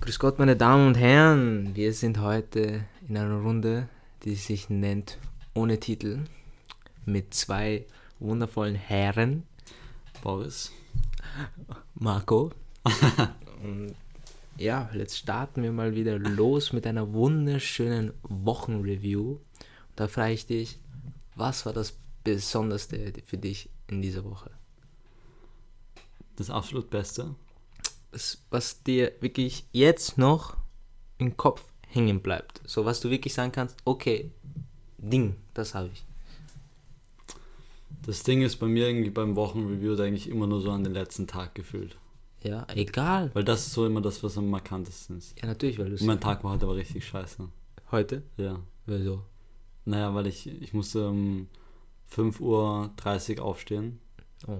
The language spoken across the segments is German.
Grüß Gott, meine Damen und Herren. Wir sind heute in einer Runde, die sich nennt Ohne Titel. Mit zwei wundervollen Herren. Boris. Marco. und ja, jetzt starten wir mal wieder los mit einer wunderschönen Wochenreview. Da frage ich dich, was war das Besonderste für dich in dieser Woche? Das absolut Beste. Das, was dir wirklich jetzt noch im Kopf hängen bleibt. So, was du wirklich sagen kannst, okay, Ding, das habe ich. Das Ding ist bei mir irgendwie beim Wochenreview eigentlich immer nur so an den letzten Tag gefühlt. Ja, egal. Weil das ist so immer das, was am markantesten ist. Ja, natürlich, weil du Und mein Tag war heute aber richtig scheiße. Heute? Ja. Wieso? Naja, weil ich, ich musste um 5.30 Uhr aufstehen. Oh.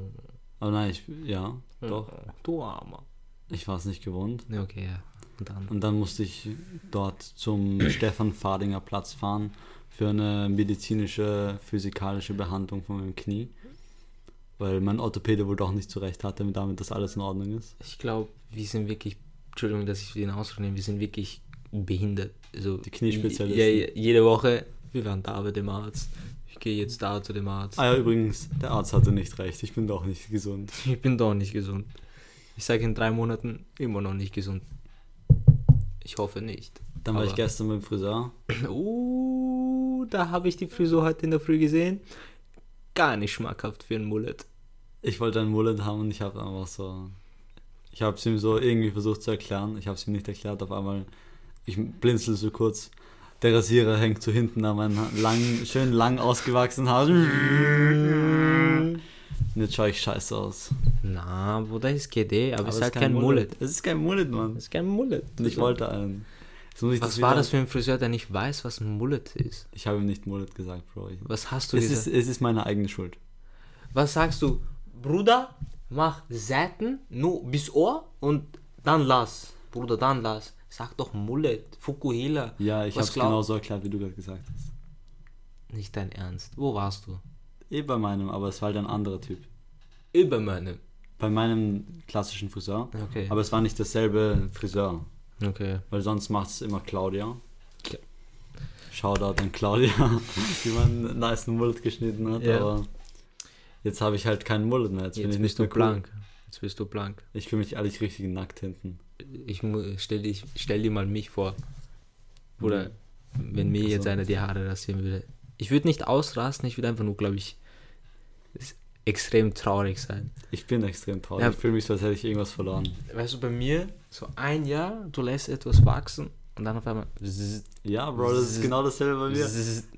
Aber nein, ich, ja, doch. Du Armer. Ich war es nicht gewohnt. Ja, okay, ja. Und dann. Und dann musste ich dort zum Stefan Fadinger Platz fahren für eine medizinische, physikalische Behandlung von meinem Knie. Weil mein Orthopäde wohl doch nicht zurecht hatte, damit das alles in Ordnung ist. Ich glaube, wir sind wirklich, Entschuldigung, dass ich den Ausdruck nehme, wir sind wirklich behindert. Also, Die Kniespezialisten. Ja, jede Woche, wir waren da bei dem Arzt. Ich gehe jetzt da zu dem Arzt. Ah ja, übrigens, der Arzt hatte nicht recht. Ich bin doch nicht gesund. Ich bin doch nicht gesund. Ich sage in drei Monaten immer noch nicht gesund. Ich hoffe nicht. Dann war ich Aber- gestern beim Friseur. Uh, da habe ich die Frisur heute in der Früh gesehen. Gar nicht schmackhaft für einen Mullet. Ich wollte einen Mullet haben und ich habe einfach so. Ich habe es ihm so irgendwie versucht zu erklären. Ich habe es ihm nicht erklärt. Auf einmal, ich blinzel so kurz. Der Rasierer hängt so hinten an meinem lang, schön lang ausgewachsenen Haar. Und jetzt schaue ich scheiße aus. Na, Bruder, ist GD, aber, es ist halt kein Mullet. Es ist kein Mullet, Mann. Es ist kein Mullet. Und ich wollte einen. Was das war das für ein Friseur, der nicht weiß, was ein Mullet ist? Ich habe ihm nicht Mullet gesagt, Bro. Ich, Was hast du es, gesagt? ist, es ist meine eigene Schuld. Was sagst du? Bruder, mach Seiten nur bis Ohr und dann lass. Bruder, dann lass. Sag doch Mullet, Fukuhila. Ja, ich habe es genauso erklärt, wie du gerade gesagt hast. Nicht dein Ernst. Wo warst du? Eh bei meinem, aber es war halt ein anderer Typ. Über meine. Bei meinem klassischen Friseur. Okay. Aber es war nicht dasselbe Friseur, Okay. weil sonst macht es immer Claudia. Ja. Shoutout an Claudia, die meinen nice Mullet geschnitten hat. Ja. Aber jetzt habe ich halt keinen Mullet mehr. Jetzt, bin Jetzt ich bist nicht du mehr cool. blank. Jetzt bist du blank. Ich fühle mich ehrlich richtig nackt hinten. Ich stell, dich, stell dir mal mich vor. Oder wenn mir jetzt Also. einer die Haare rasieren würde. Ich würde nicht ausrasten, ich würde einfach nur, glaube ich, extrem traurig sein. Ich bin extrem traurig. Ja. Ich fühle mich so, als hätte ich irgendwas verloren. Weißt du, bei mir, so ein Jahr, du lässt etwas wachsen und dann auf einmal. Ja, Bro, das ist genau dasselbe bei mir.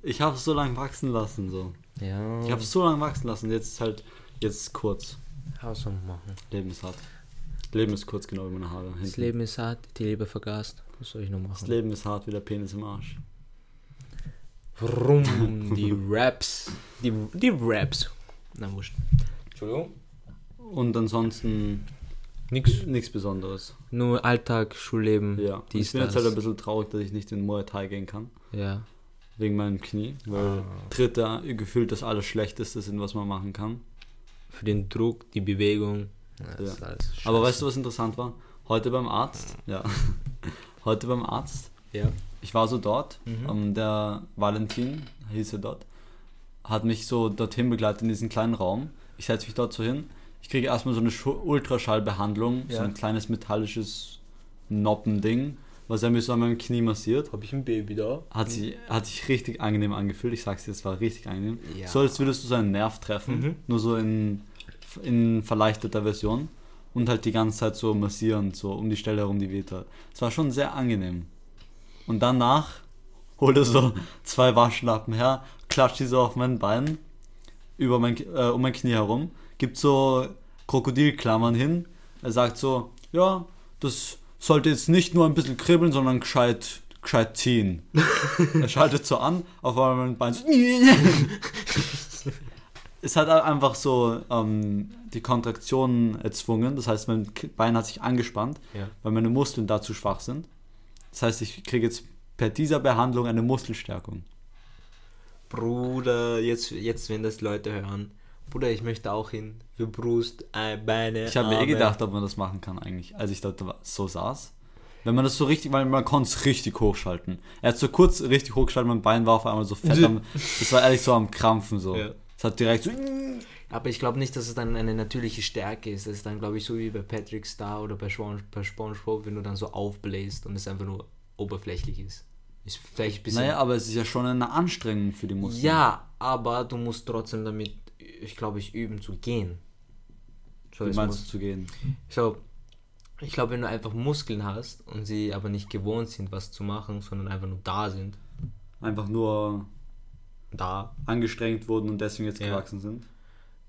Ich habe es so lange wachsen lassen. So. Ja. Ich habe es so lange wachsen lassen. Jetzt ist halt, jetzt ist kurz. Was soll man machen? Leben ist hart. Leben ist kurz, genau wie meine Haare. Das hinten. Leben ist hart, die Liebe vergast. Was soll ich noch Das machen? Leben ist hart wie der Penis im Arsch. Rum, die Raps. Die, die Raps. Na, wurscht. Entschuldigung. Und ansonsten nichts Besonderes. Nur Alltag, Schulleben. Ja. dies, ich bin jetzt das. halt ein bisschen traurig, dass ich nicht in Muay Thai gehen kann. Ja. Wegen meinem Knie. Weil Dritte gefühlt das alles Schlechteste sind, was man machen kann. Für den Druck, die Bewegung. Ja, das Ja. ist alles Aber weißt du, was interessant war? Heute beim Arzt. Ja. Heute beim Arzt. Ja. Ich war so dort. Mhm. ähm, der Valentin, hieß er dort, hat mich so dorthin begleitet in diesen kleinen Raum. Ich setze mich dort so hin. Ich kriege erstmal so eine Ultraschallbehandlung, so Ja. ein kleines metallisches Noppending, was er mir so an meinem Knie massiert. Habe ich ein Baby da? Hat sich, hat sich richtig angenehm angefühlt. Ich sag's dir, es war richtig angenehm. Ja. So als würdest du so einen Nerv treffen, Mhm. nur so in, in verleichteter Version. Und halt die ganze Zeit so massieren, so um die Stelle herum, die weht hat. Es war schon sehr angenehm. Und danach holt er so zwei Waschlappen her, klatscht die so auf mein Bein, über mein, äh, um mein Knie herum, gibt so Krokodilklammern hin. Er sagt so, ja, das sollte jetzt nicht nur ein bisschen kribbeln, sondern gescheit, gescheit ziehen. er schaltet so an, auf einmal mein Bein so, es hat einfach so ähm, die Kontraktionen erzwungen. Das heißt, mein Bein hat sich angespannt, Ja. weil meine Muskeln dazu schwach sind. Das heißt, ich kriege jetzt per dieser Behandlung eine Muskelstärkung. Bruder, jetzt, jetzt, wenn das Leute hören. Bruder, ich möchte auch hin. Für Brust, äh, Beine. Ich habe mir eh gedacht, ob man das machen kann eigentlich, als ich dort wa- so saß. Wenn man das so richtig, weil man konnte es richtig hochschalten. Er hat so kurz richtig hochgeschaltet, mein Bein war auf einmal so fett am, das war ehrlich so am Krampfen so. Ja. Es hat direkt so, Aber ich glaube nicht, dass es dann eine natürliche Stärke ist. Das ist dann, glaube ich, so wie bei Patrick Star oder bei, Schwan- bei SpongeBob, wenn du dann so aufbläst und es einfach nur oberflächlich ist. Ist vielleicht ein bisschen. naja, aber es ist ja schon eine Anstrengung für die Muskeln. ja, aber du musst trotzdem damit, ich glaube, ich üben zu gehen. So, Wie meinst muss- du zu gehen? So, ich glaube, wenn du einfach Muskeln hast und sie aber nicht gewohnt sind, was zu machen, sondern einfach nur da sind, Einfach nur da, angestrengt wurden und deswegen jetzt Ja. gewachsen sind.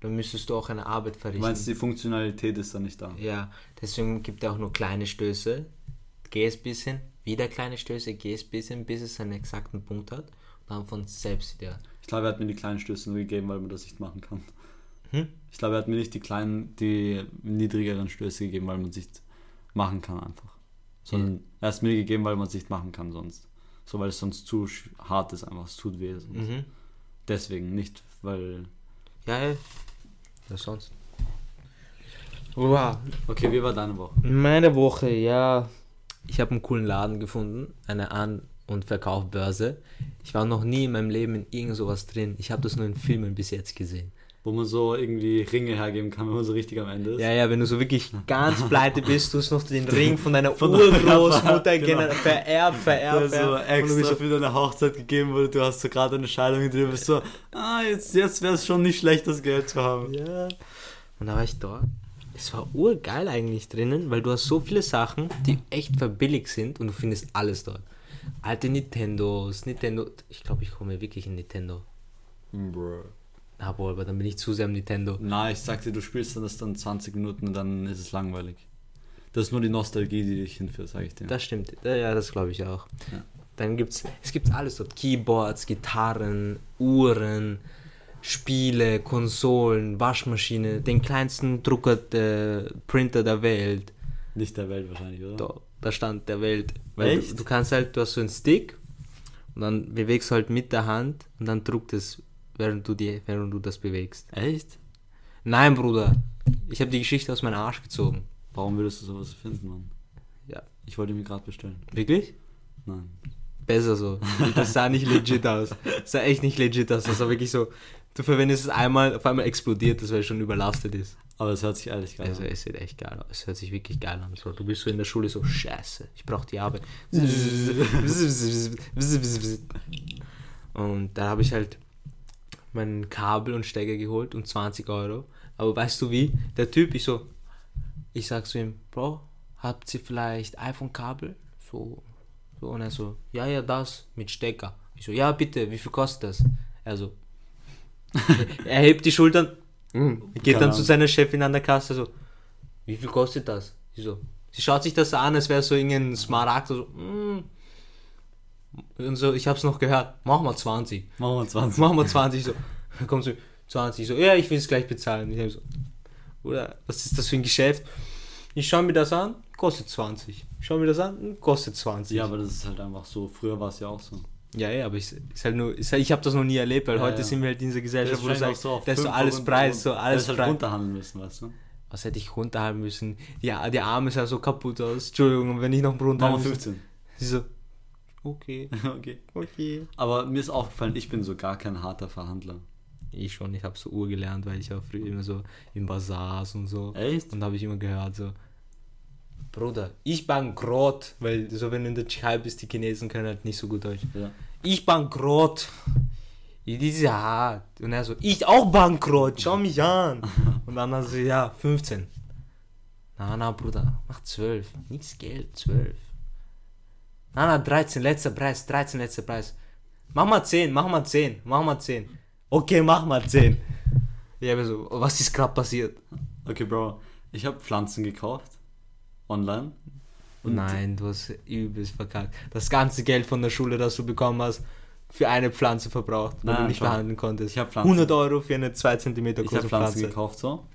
Dann müsstest du auch eine Arbeit Du verrichten. meinst, die Funktionalität ist dann nicht da. Ja, deswegen gibt er auch nur kleine Stöße. Geh es bisschen, wieder kleine Stöße, geh es bisschen, bis es einen exakten Punkt hat. Und dann von selbst wieder. Ich glaube, er hat mir die kleinen Stöße nur gegeben, weil man das nicht machen kann. Hm? Ich glaube, er hat mir nicht die kleinen, die niedrigeren Stöße gegeben, weil man es nicht machen kann einfach. Sondern er hat es mir gegeben, weil man es nicht machen kann sonst. So, weil es sonst zu hart ist einfach, es tut weh. Mhm. Deswegen, nicht weil... Ja, ja. Was sonst? Wow. Okay, wie war deine Woche? Meine Woche, ja. Ich habe einen coolen Laden gefunden, eine An- und Verkaufbörse. Ich war noch nie in meinem Leben in irgend sowas drin. Ich habe das nur in Filmen bis jetzt gesehen. Wo man so irgendwie Ringe hergeben kann, wenn man so richtig am Ende ist. Ja, ja, wenn du so wirklich ganz pleite bist, du hast noch den Ring von deiner Von Urgroßmutter genau. gener- vererbt, Du vererbt, hast so. Und du extra bist so, für deine Hochzeit gegeben wurde, du hast so gerade eine Scheidung drin, bist so, ah, jetzt, jetzt wäre es schon nicht schlecht, das Geld zu haben. Ja. Und da war ich dort. Es war urgeil eigentlich drinnen, weil du hast so viele Sachen, die echt verbilligt sind und du findest alles dort. Alte Nintendos, Nintendo. Ich glaube, ich komme wirklich in Nintendo. Bro. Aber, aber dann bin ich zu sehr am Nintendo. Na, ich sag dir, du spielst dann das dann 20 Minuten und dann ist es langweilig. Das ist nur die Nostalgie, die dich hinführt, sag ich dir. Das stimmt. Ja, das glaube ich auch. Ja. Dann gibt's, es gibt alles dort. Keyboards, Gitarren, Uhren, Spiele, Konsolen, Waschmaschine, den kleinsten Drucker, der Printer der Welt. Nicht der Welt wahrscheinlich, oder? Da, da stand der Welt. Weil du, du kannst halt, du hast so einen Stick und dann bewegst du halt mit der Hand und dann druckt es, während du, die, während du das bewegst. Echt? Nein, Bruder. Ich habe die Geschichte aus meinem Arsch gezogen. Warum würdest du sowas finden, Mann? Ja. Ich wollte mir gerade bestellen. Wirklich? Nein. Besser so. Das sah nicht legit aus. Das sah echt nicht legit aus. Das war wirklich so, du verwendest es einmal, auf einmal explodiert es, weil es schon überlastet ist. Aber es hört sich ehrlich geil Also an. es sieht echt geil aus. Es hört sich wirklich geil an. So, du bist so in der Schule so, scheiße, ich brauche die Arbeit. Und da habe ich halt mein Kabel und Stecker geholt und 20 Euro. Aber weißt du wie? Der Typ, ich so, ich sag zu ihm, Bro, habt ihr vielleicht iPhone-Kabel? So, so, und er so, ja, ja, das mit Stecker. Ich so, ja, bitte, wie viel kostet das? Er so, er hebt die Schultern, hm, geht Keine dann zu seiner Chefin an der Kasse so, wie viel kostet das? Ich so, sie schaut sich das an, als wäre so irgendein Smaragd, so, mm. Und so, ich hab's noch gehört, mach mal 20. Machen wir 20. Machen wir 20 so. Dann kommt so 20 so, ja, ich will es gleich bezahlen. Ich so, oder was ist das für ein Geschäft? Ich schaue mir das an, kostet 20. Ich schaue mir das an, kostet 20. Ja, aber das ist halt einfach so. Früher war es ja auch so. ja, ja, aber ich, ist halt nur, ist halt, ich habe das noch nie erlebt, weil Ja, heute ja. sind wir halt in dieser Gesellschaft, wo du sagst, auch das ist so fünf alles Preis, so alles halt Preis. runterhandeln müssen, weißt du? Was hätte ich runterhalten müssen? Ja, die Arme sah so kaputt aus. Entschuldigung, wenn ich noch runter. Machen wir 15. Sie so, okay, okay. okay. Aber mir ist aufgefallen, ich bin so gar kein harter Verhandler. Ich schon, ich habe so Uhr gelernt, weil ich auch früher immer so im Bazars und so. Echt? Und da habe ich immer gehört, so, Bruder, ich bankrott, weil so, wenn du in der Türkei bist, die Chinesen können halt nicht so gut Deutsch. Ja. Ich bankrott. Die ist ja hart. Und er so, ich auch bankrott, schau mich an. Und dann hat sie, ja, 15. Na, na, Bruder, mach 12. Nichts Geld, 12. Na, na, 13, letzter Preis, 13, letzter Preis. Mach mal 10, mach mal 10, mach mal 10. Okay, mach mal 10. Ich habe so, was ist gerade passiert? Okay, Bro. Ich habe Pflanzen gekauft. Online. Nein, du hast übelst verkackt. Das ganze Geld von der Schule, das du bekommen hast, für eine Pflanze verbraucht, weil du Nein, nicht schau. verhandeln konntest. Ich hab Pflanzen. 100 Euro für eine 2 cm Ich habe große Pflanzen Pflanze. gekauft, so.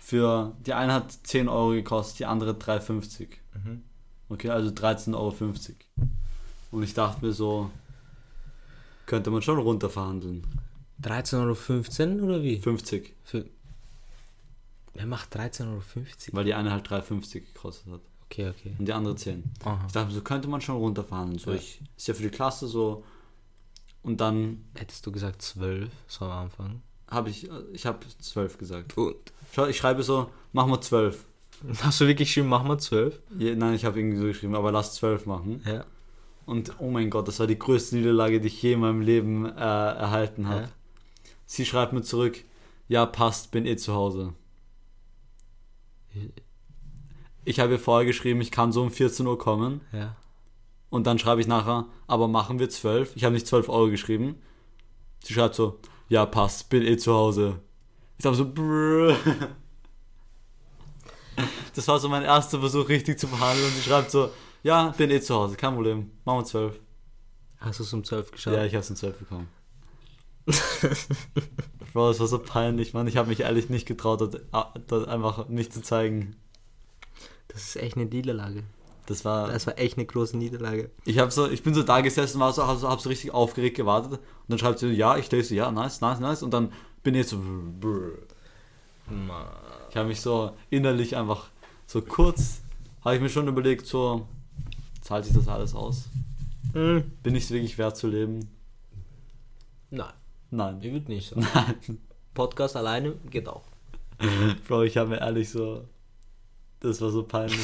Für die eine hat 10 Euro gekostet, die andere 3,50. Mhm. Okay, also 13,50 Euro. Und ich dachte mir so, könnte man schon runter verhandeln. 13,15 Euro oder wie? 50, Für Wer macht 13,50 Euro? weil die eine halt 3,50 gekostet hat. Okay, okay. und die andere 10. Aha. Ich dachte, so könnte man schon runterfahren. So, Ja. ich, ist ja für die Klasse so. Und dann Hättest du gesagt 12, so am Anfang? habe ich, ich habe 12 gesagt. Und? Schau, ich schreibe so, machen wir 12. Hast du wirklich geschrieben, machen wir 12? Ja, nein, ich habe irgendwie so geschrieben, aber lass 12 machen. Ja. Und oh mein Gott, das war die größte Niederlage, die ich je in meinem Leben äh, erhalten habe. Ja. Sie schreibt mir zurück, ja passt, bin eh zu Hause. Ich habe ihr vorher geschrieben, ich kann so um 14 Uhr kommen. Ja. Und dann schreibe ich nachher, aber machen wir 12. Ich habe nicht 12 Euro geschrieben. Sie schreibt so, ja passt, bin eh zu Hause. Ich dachte so, brrr. Das war so mein erster Versuch, richtig zu verhandeln. Und sie schreibt so, ja, bin eh zu Hause, kein Problem. Machen wir 12. Hast du es um 12 geschafft? Ja, ich habe es in 12 bekommen. Bro, das war so peinlich, Mann. Ich habe mich ehrlich nicht getraut, dort, dort einfach nicht zu zeigen. Das ist echt eine Niederlage. Das war. Das war echt eine große Niederlage. Ich habe so, ich bin so da gesessen, war so, hab so, hab so richtig aufgeregt gewartet. Und dann schreibt sie, ja, ich lese, ja, nice, nice, nice. Und dann bin ich so, brr. Ich habe mich so innerlich einfach so kurz, habe ich mir schon überlegt, so, zahlt sich das alles aus? Hm. Bin ich es wirklich wert zu leben? Nein, Nein. ich würde nicht sagen. Nein. Podcast alleine geht auch. Bro, ich habe mir ehrlich so, das war so peinlich.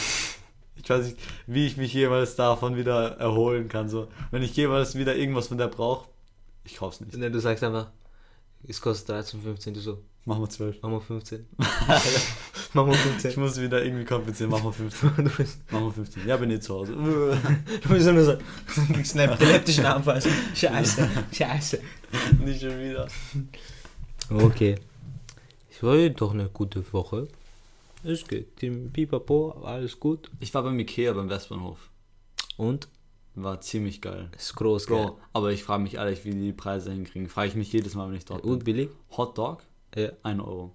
Ich weiß nicht, wie ich mich jemals davon wieder erholen kann. So, wenn ich jemals wieder irgendwas von der brauche, ich kauf's nicht. Ne, du sagst einfach, es kostet 13, 15, du so, Machen wir 12. machen wir 15. machen wir 15. Ich muss wieder irgendwie komplizieren. Machen wir 15. du bist, Machen wir 15. Ja, bin eh zu Hause. du bist nur so, kriegst einen epileptischen Anfall. Scheiße, scheiße. nicht schon wieder. Okay. Es war doch eine gute Woche. Es geht. Im Pipapo, alles gut. Ich war beim Ikea beim Westbahnhof. Und? War ziemlich geil. Ist groß? Bro, aber ich frage mich ehrlich, wie die die Preise hinkriegen. Frage ich mich jedes Mal, wenn ich dort bin. Und billig? Hot Dog, Ja. 1 Euro.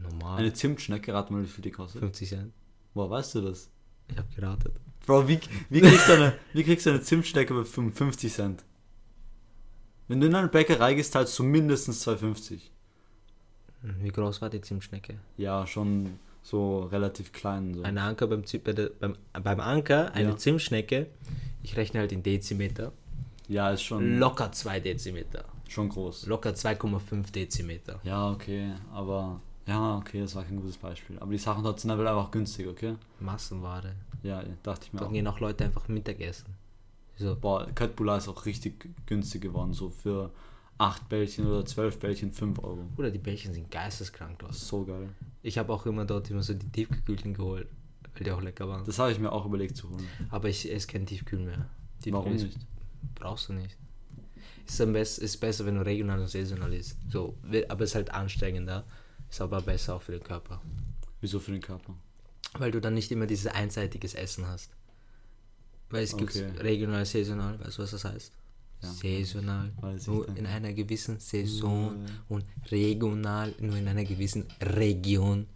Normal. Eine Zimtschnecke, rat mal, wie viel die kostet. 50 Cent. Woher weißt du das? Ich habe geratet. Bro, wie, wie, kriegst du eine, wie kriegst du eine Zimtschnecke für 55 Cent? Wenn du in eine Bäckerei gehst, zahlst du mindestens 2,50. Hm, Wie groß war die Zimtschnecke? Ja, schon so relativ klein. So. Ein Anker beim, Zi- bei der, beim, beim Anker, eine Ja. Zimtschnecke. Ich rechne halt in Dezimeter. Ja, ist schon, Locker 2 Dezimeter. Schon groß. Locker 2,5 Dezimeter. Ja, okay, aber ja, okay, das war kein gutes Beispiel. Aber die Sachen dort sind einfach günstig, okay? Massenware. Ja, dachte ich mir Da auch. gehen auch Leute einfach Mittagessen. So, Boah, Köttbullar ist auch richtig günstig geworden, so für 8 Bällchen oder 12 Bällchen 5 Euro. oder die Bällchen sind geisteskrank dort. So geil. Ich habe auch immer dort immer so die Tiefgekühlten geholt, weil die auch lecker waren. Das habe ich mir auch überlegt zu holen. Aber ich esse kein Tiefkühl mehr. Tiefkühl Warum nicht? Brauchst du nicht. Ist, am best, ist besser, wenn du regional und saisonal isst. So, aber ist halt anstrengender. Ist aber besser auch für den Körper. Wieso für den Körper? Weil du dann nicht immer dieses einseitiges Essen hast. Weil es gibt Okay. regional, saisonal, weißt du, was das heißt? Ja. Ich nur in einer gewissen Saison Ja. und regional nur in einer gewissen Region.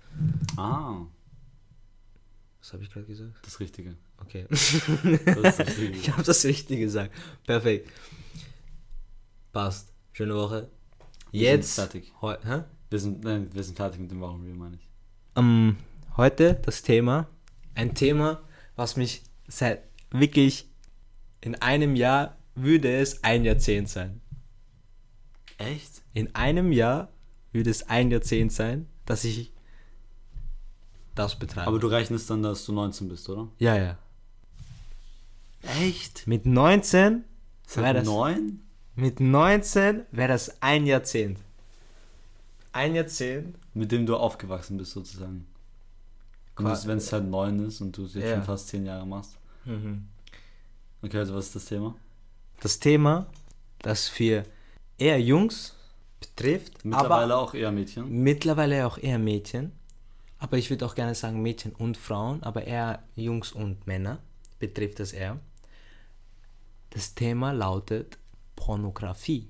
Ah, Was habe ich gerade gesagt? das Richtige. Okay. Das Richtige. ich habe das richtig gesagt. Perfekt. Passt. Schöne Woche. Wir Jetzt. sind fertig. Heu hä? Wir sind, nein, wir sind fertig mit dem Wochenreview, meine ich. Ähm, heute das Thema. Ein Thema, was mich seit wirklich in einem Jahr würde es ein Jahrzehnt sein. Echt? In einem Jahr würde es ein Jahrzehnt sein, dass ich das betreibe. Aber du rechnest dann, dass du 19 bist, oder? ja, ja. Echt? Mit 19 wäre Seit das, 9? Mit 19 wäre das ein Jahrzehnt. Ein Jahrzehnt. Mit dem du aufgewachsen bist, sozusagen. Wenn es halt 9 ist und du es jetzt Ja. schon fast 10 Jahre machst. Okay, also was ist das Thema? Das Thema, das für eher Jungs betrifft, Mittlerweile auch eher Mädchen. mittlerweile auch eher Mädchen. Aber ich würde auch gerne sagen Mädchen und Frauen, aber eher Jungs und Männer betrifft das eher. Das Thema lautet Pornografie.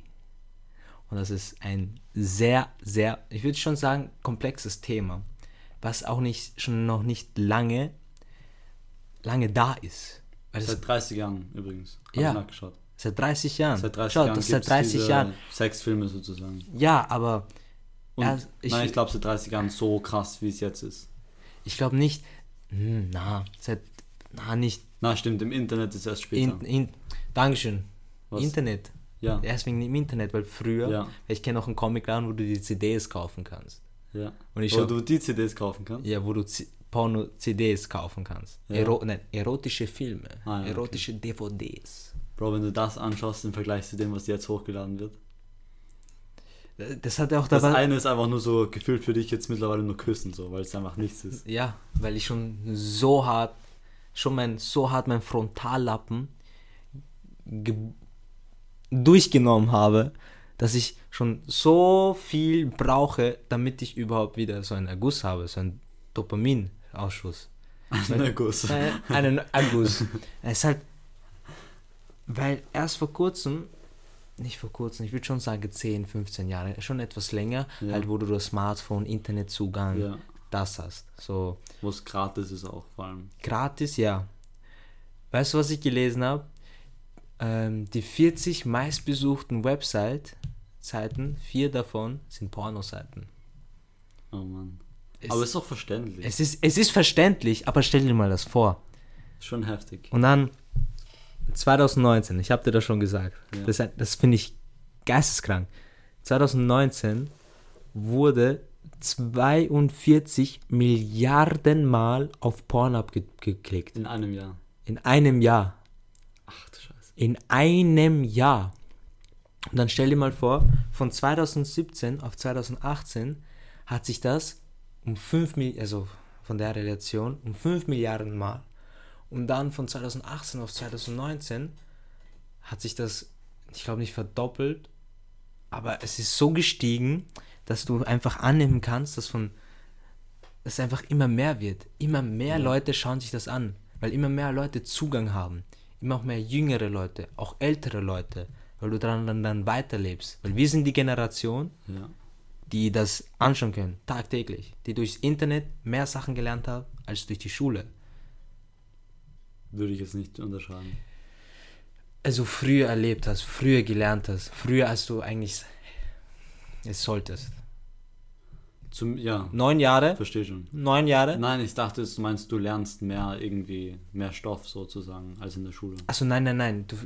Und das ist ein sehr, sehr, ich würde schon sagen, komplexes Thema, was auch nicht schon noch nicht lange, lange da ist. Weil Seit 30 Jahren übrigens. Ja. nachgeschaut. seit 30 Jahren. Seit 30 Schau, Jahren seit gibt's 30 diese Jahren. Sexfilme sozusagen. Ja, aber Und Ja, ich- nein, ich glaube seit 30 Jahren so krass, wie es jetzt ist. ich glaube nicht, Hm, na, seit, na, nicht. Na, stimmt, im Internet ist erst später. In, in, Dankeschön. Was? Internet. ja, Erst wegen dem Internet, weil früher, Ja. ich kenne auch einen Comicladen, wo du die CDs kaufen kannst. ja. Und ich Wo schau- du die CDs kaufen kannst. Ja, wo du C- Porno-CDs kaufen kannst. Ja. Ero nein, erotische Filme, Ah, ja, okay. erotische DVDs. Bro, wenn du das anschaust im Vergleich zu dem, was jetzt hochgeladen wird. Das hat ja auch Das dabei. eine ist einfach nur so gefühlt für dich jetzt mittlerweile nur Küssen, so, weil es einfach nichts ist. Ja, weil ich schon so hart, schon mein, so hart mein Frontallappen ge- durchgenommen habe, dass ich schon so viel brauche, damit ich überhaupt wieder so einen Erguss habe, so einen Dopaminausschuss. Na Guss. Äh, einen Erguss. Es ist halt, weil erst vor kurzem, nicht vor kurzem, ich würde schon sagen 10, 15 Jahre, schon etwas länger, Ja. halt wo du das Smartphone, Internetzugang, Ja. das hast. So, Wo es gratis ist auch vor allem. Gratis, ja. Weißt du, was ich gelesen habe? Ähm, die 40 meistbesuchten Website-Seiten, vier davon sind Pornoseiten. Oh Mann. Es- Aber ist doch verständlich. Es ist, es ist verständlich, aber stell dir mal das vor. Schon heftig. Und dann 2019, ich habe dir das schon gesagt, Ja. das, das finde ich geisteskrank. 2019 wurde 42 Milliarden Mal auf Pornhub ge geklickt. In einem Jahr. In einem Jahr. Ach du Scheiße. In einem Jahr. Und dann stell dir mal vor, von 2017 auf 2018 hat sich das um 5 Milliarden, also von der Relation, um 5 Milliarden Mal. Und dann von 2018 auf 2019 hat sich das, ich glaube nicht verdoppelt, aber es ist so gestiegen, dass du einfach annehmen kannst, dass von es einfach immer mehr wird. Immer mehr Leute schauen sich das an, weil immer mehr Leute Zugang haben. Immer auch mehr jüngere Leute, auch ältere Leute, weil du daran dann, dann weiterlebst. Weil wir sind die Generation, Ja. die das anschauen können, tagtäglich, die durchs Internet mehr Sachen gelernt haben als durch die Schule. Würde ich jetzt nicht unterschreiben. Also früher erlebt hast, früher gelernt hast, früher als du eigentlich es solltest. Zum, ja, Neun Jahre? verstehe schon. Neun Jahre? Nein, ich dachte, du meinst, du lernst mehr irgendwie, mehr Stoff sozusagen, als in der Schule. Achso, nein, nein, nein. Du,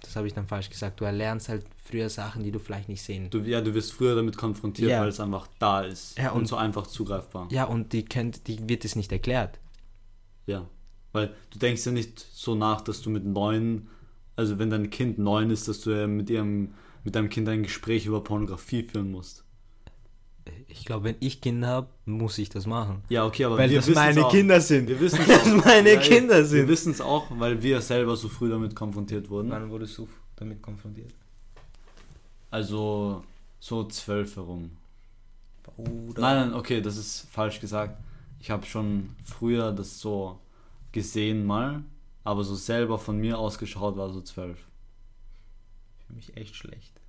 das habe ich dann falsch gesagt. Du erlernst halt früher Sachen, die du vielleicht nicht sehen. Du, ja, du wirst früher damit konfrontiert, Ja. weil es einfach da ist Ja, und, und- so einfach zugreifbar. Ja, und die kennt, die wird es nicht erklärt. Ja. Weil du denkst ja nicht so nach, dass du mit neun, also wenn dein Kind neun ist, dass du ja mit ihrem, mit deinem Kind ein Gespräch über Pornografie führen musst. Ich glaube, wenn ich Kinder habe, muss ich das machen. Ja, okay, aber Weil wir das meine auch. Kinder sind. Wir wissen Weil das meine Kinder Wir sind. wissen es auch, weil wir selber so früh damit konfrontiert wurden. Wann wurdest du damit konfrontiert? Also so zwölf herum. Bruder. Nein, nein, okay, das ist falsch gesagt. Ich habe schon früher das so gesehen mal, aber so selber von mir ausgeschaut war so zwölf. Fühle mich echt schlecht.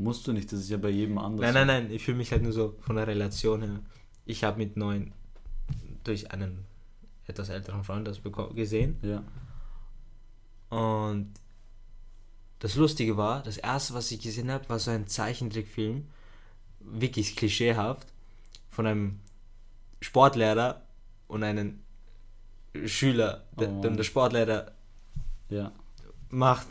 Musst du nicht, das ist ja bei jedem anders. Nein, nein, nein. Ich fühle mich halt nur so von der Relation her. Ich habe mit neun durch einen etwas älteren Freund das gesehen. Ja. Und das Lustige war, das erste, was ich gesehen habe, war so ein Zeichentrickfilm, wirklich klischeehaft, von einem Sportlehrer und einem Schüler. Der, Oh. und der Sportlehrer Ja. macht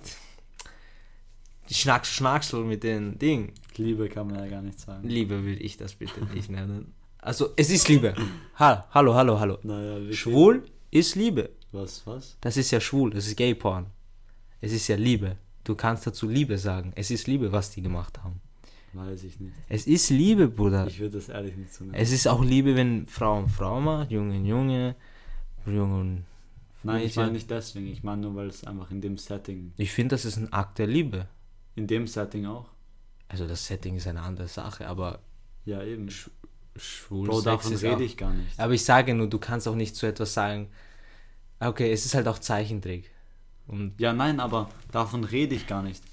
die Schnacks Schnacksel mit den Dingen. Liebe kann man ja gar nicht sagen. Liebe will ich das bitte nicht nennen. Also, es ist Liebe. Ha, hallo, hallo, hallo. Wirklich. Schwul ist Liebe. Was, was? Das ist ja schwul, das ist Gay-Porn. Es ist ja Liebe. Du kannst dazu Liebe sagen. Es ist Liebe, was die gemacht haben. Weiß ich nicht. Es ist Liebe, Bruder. Ich würde das ehrlich nicht so nennen. Es ist auch Liebe, wenn Frau und Frau macht, Junge und Junge, Junge und Nein, ich meine nicht deswegen. Ich meine nur, weil es einfach in dem Setting, Ich finde, das ist ein Akt der Liebe. In dem Setting auch. Also das Setting ist eine andere Sache, aber Ja, eben. schwul Bro, davon ist rede auch, ich gar nicht. Aber ich sage nur, du kannst auch nicht zu etwas sagen. Okay, es ist halt auch Zeichentrick. Und Ja, nein, aber davon rede ich gar nicht.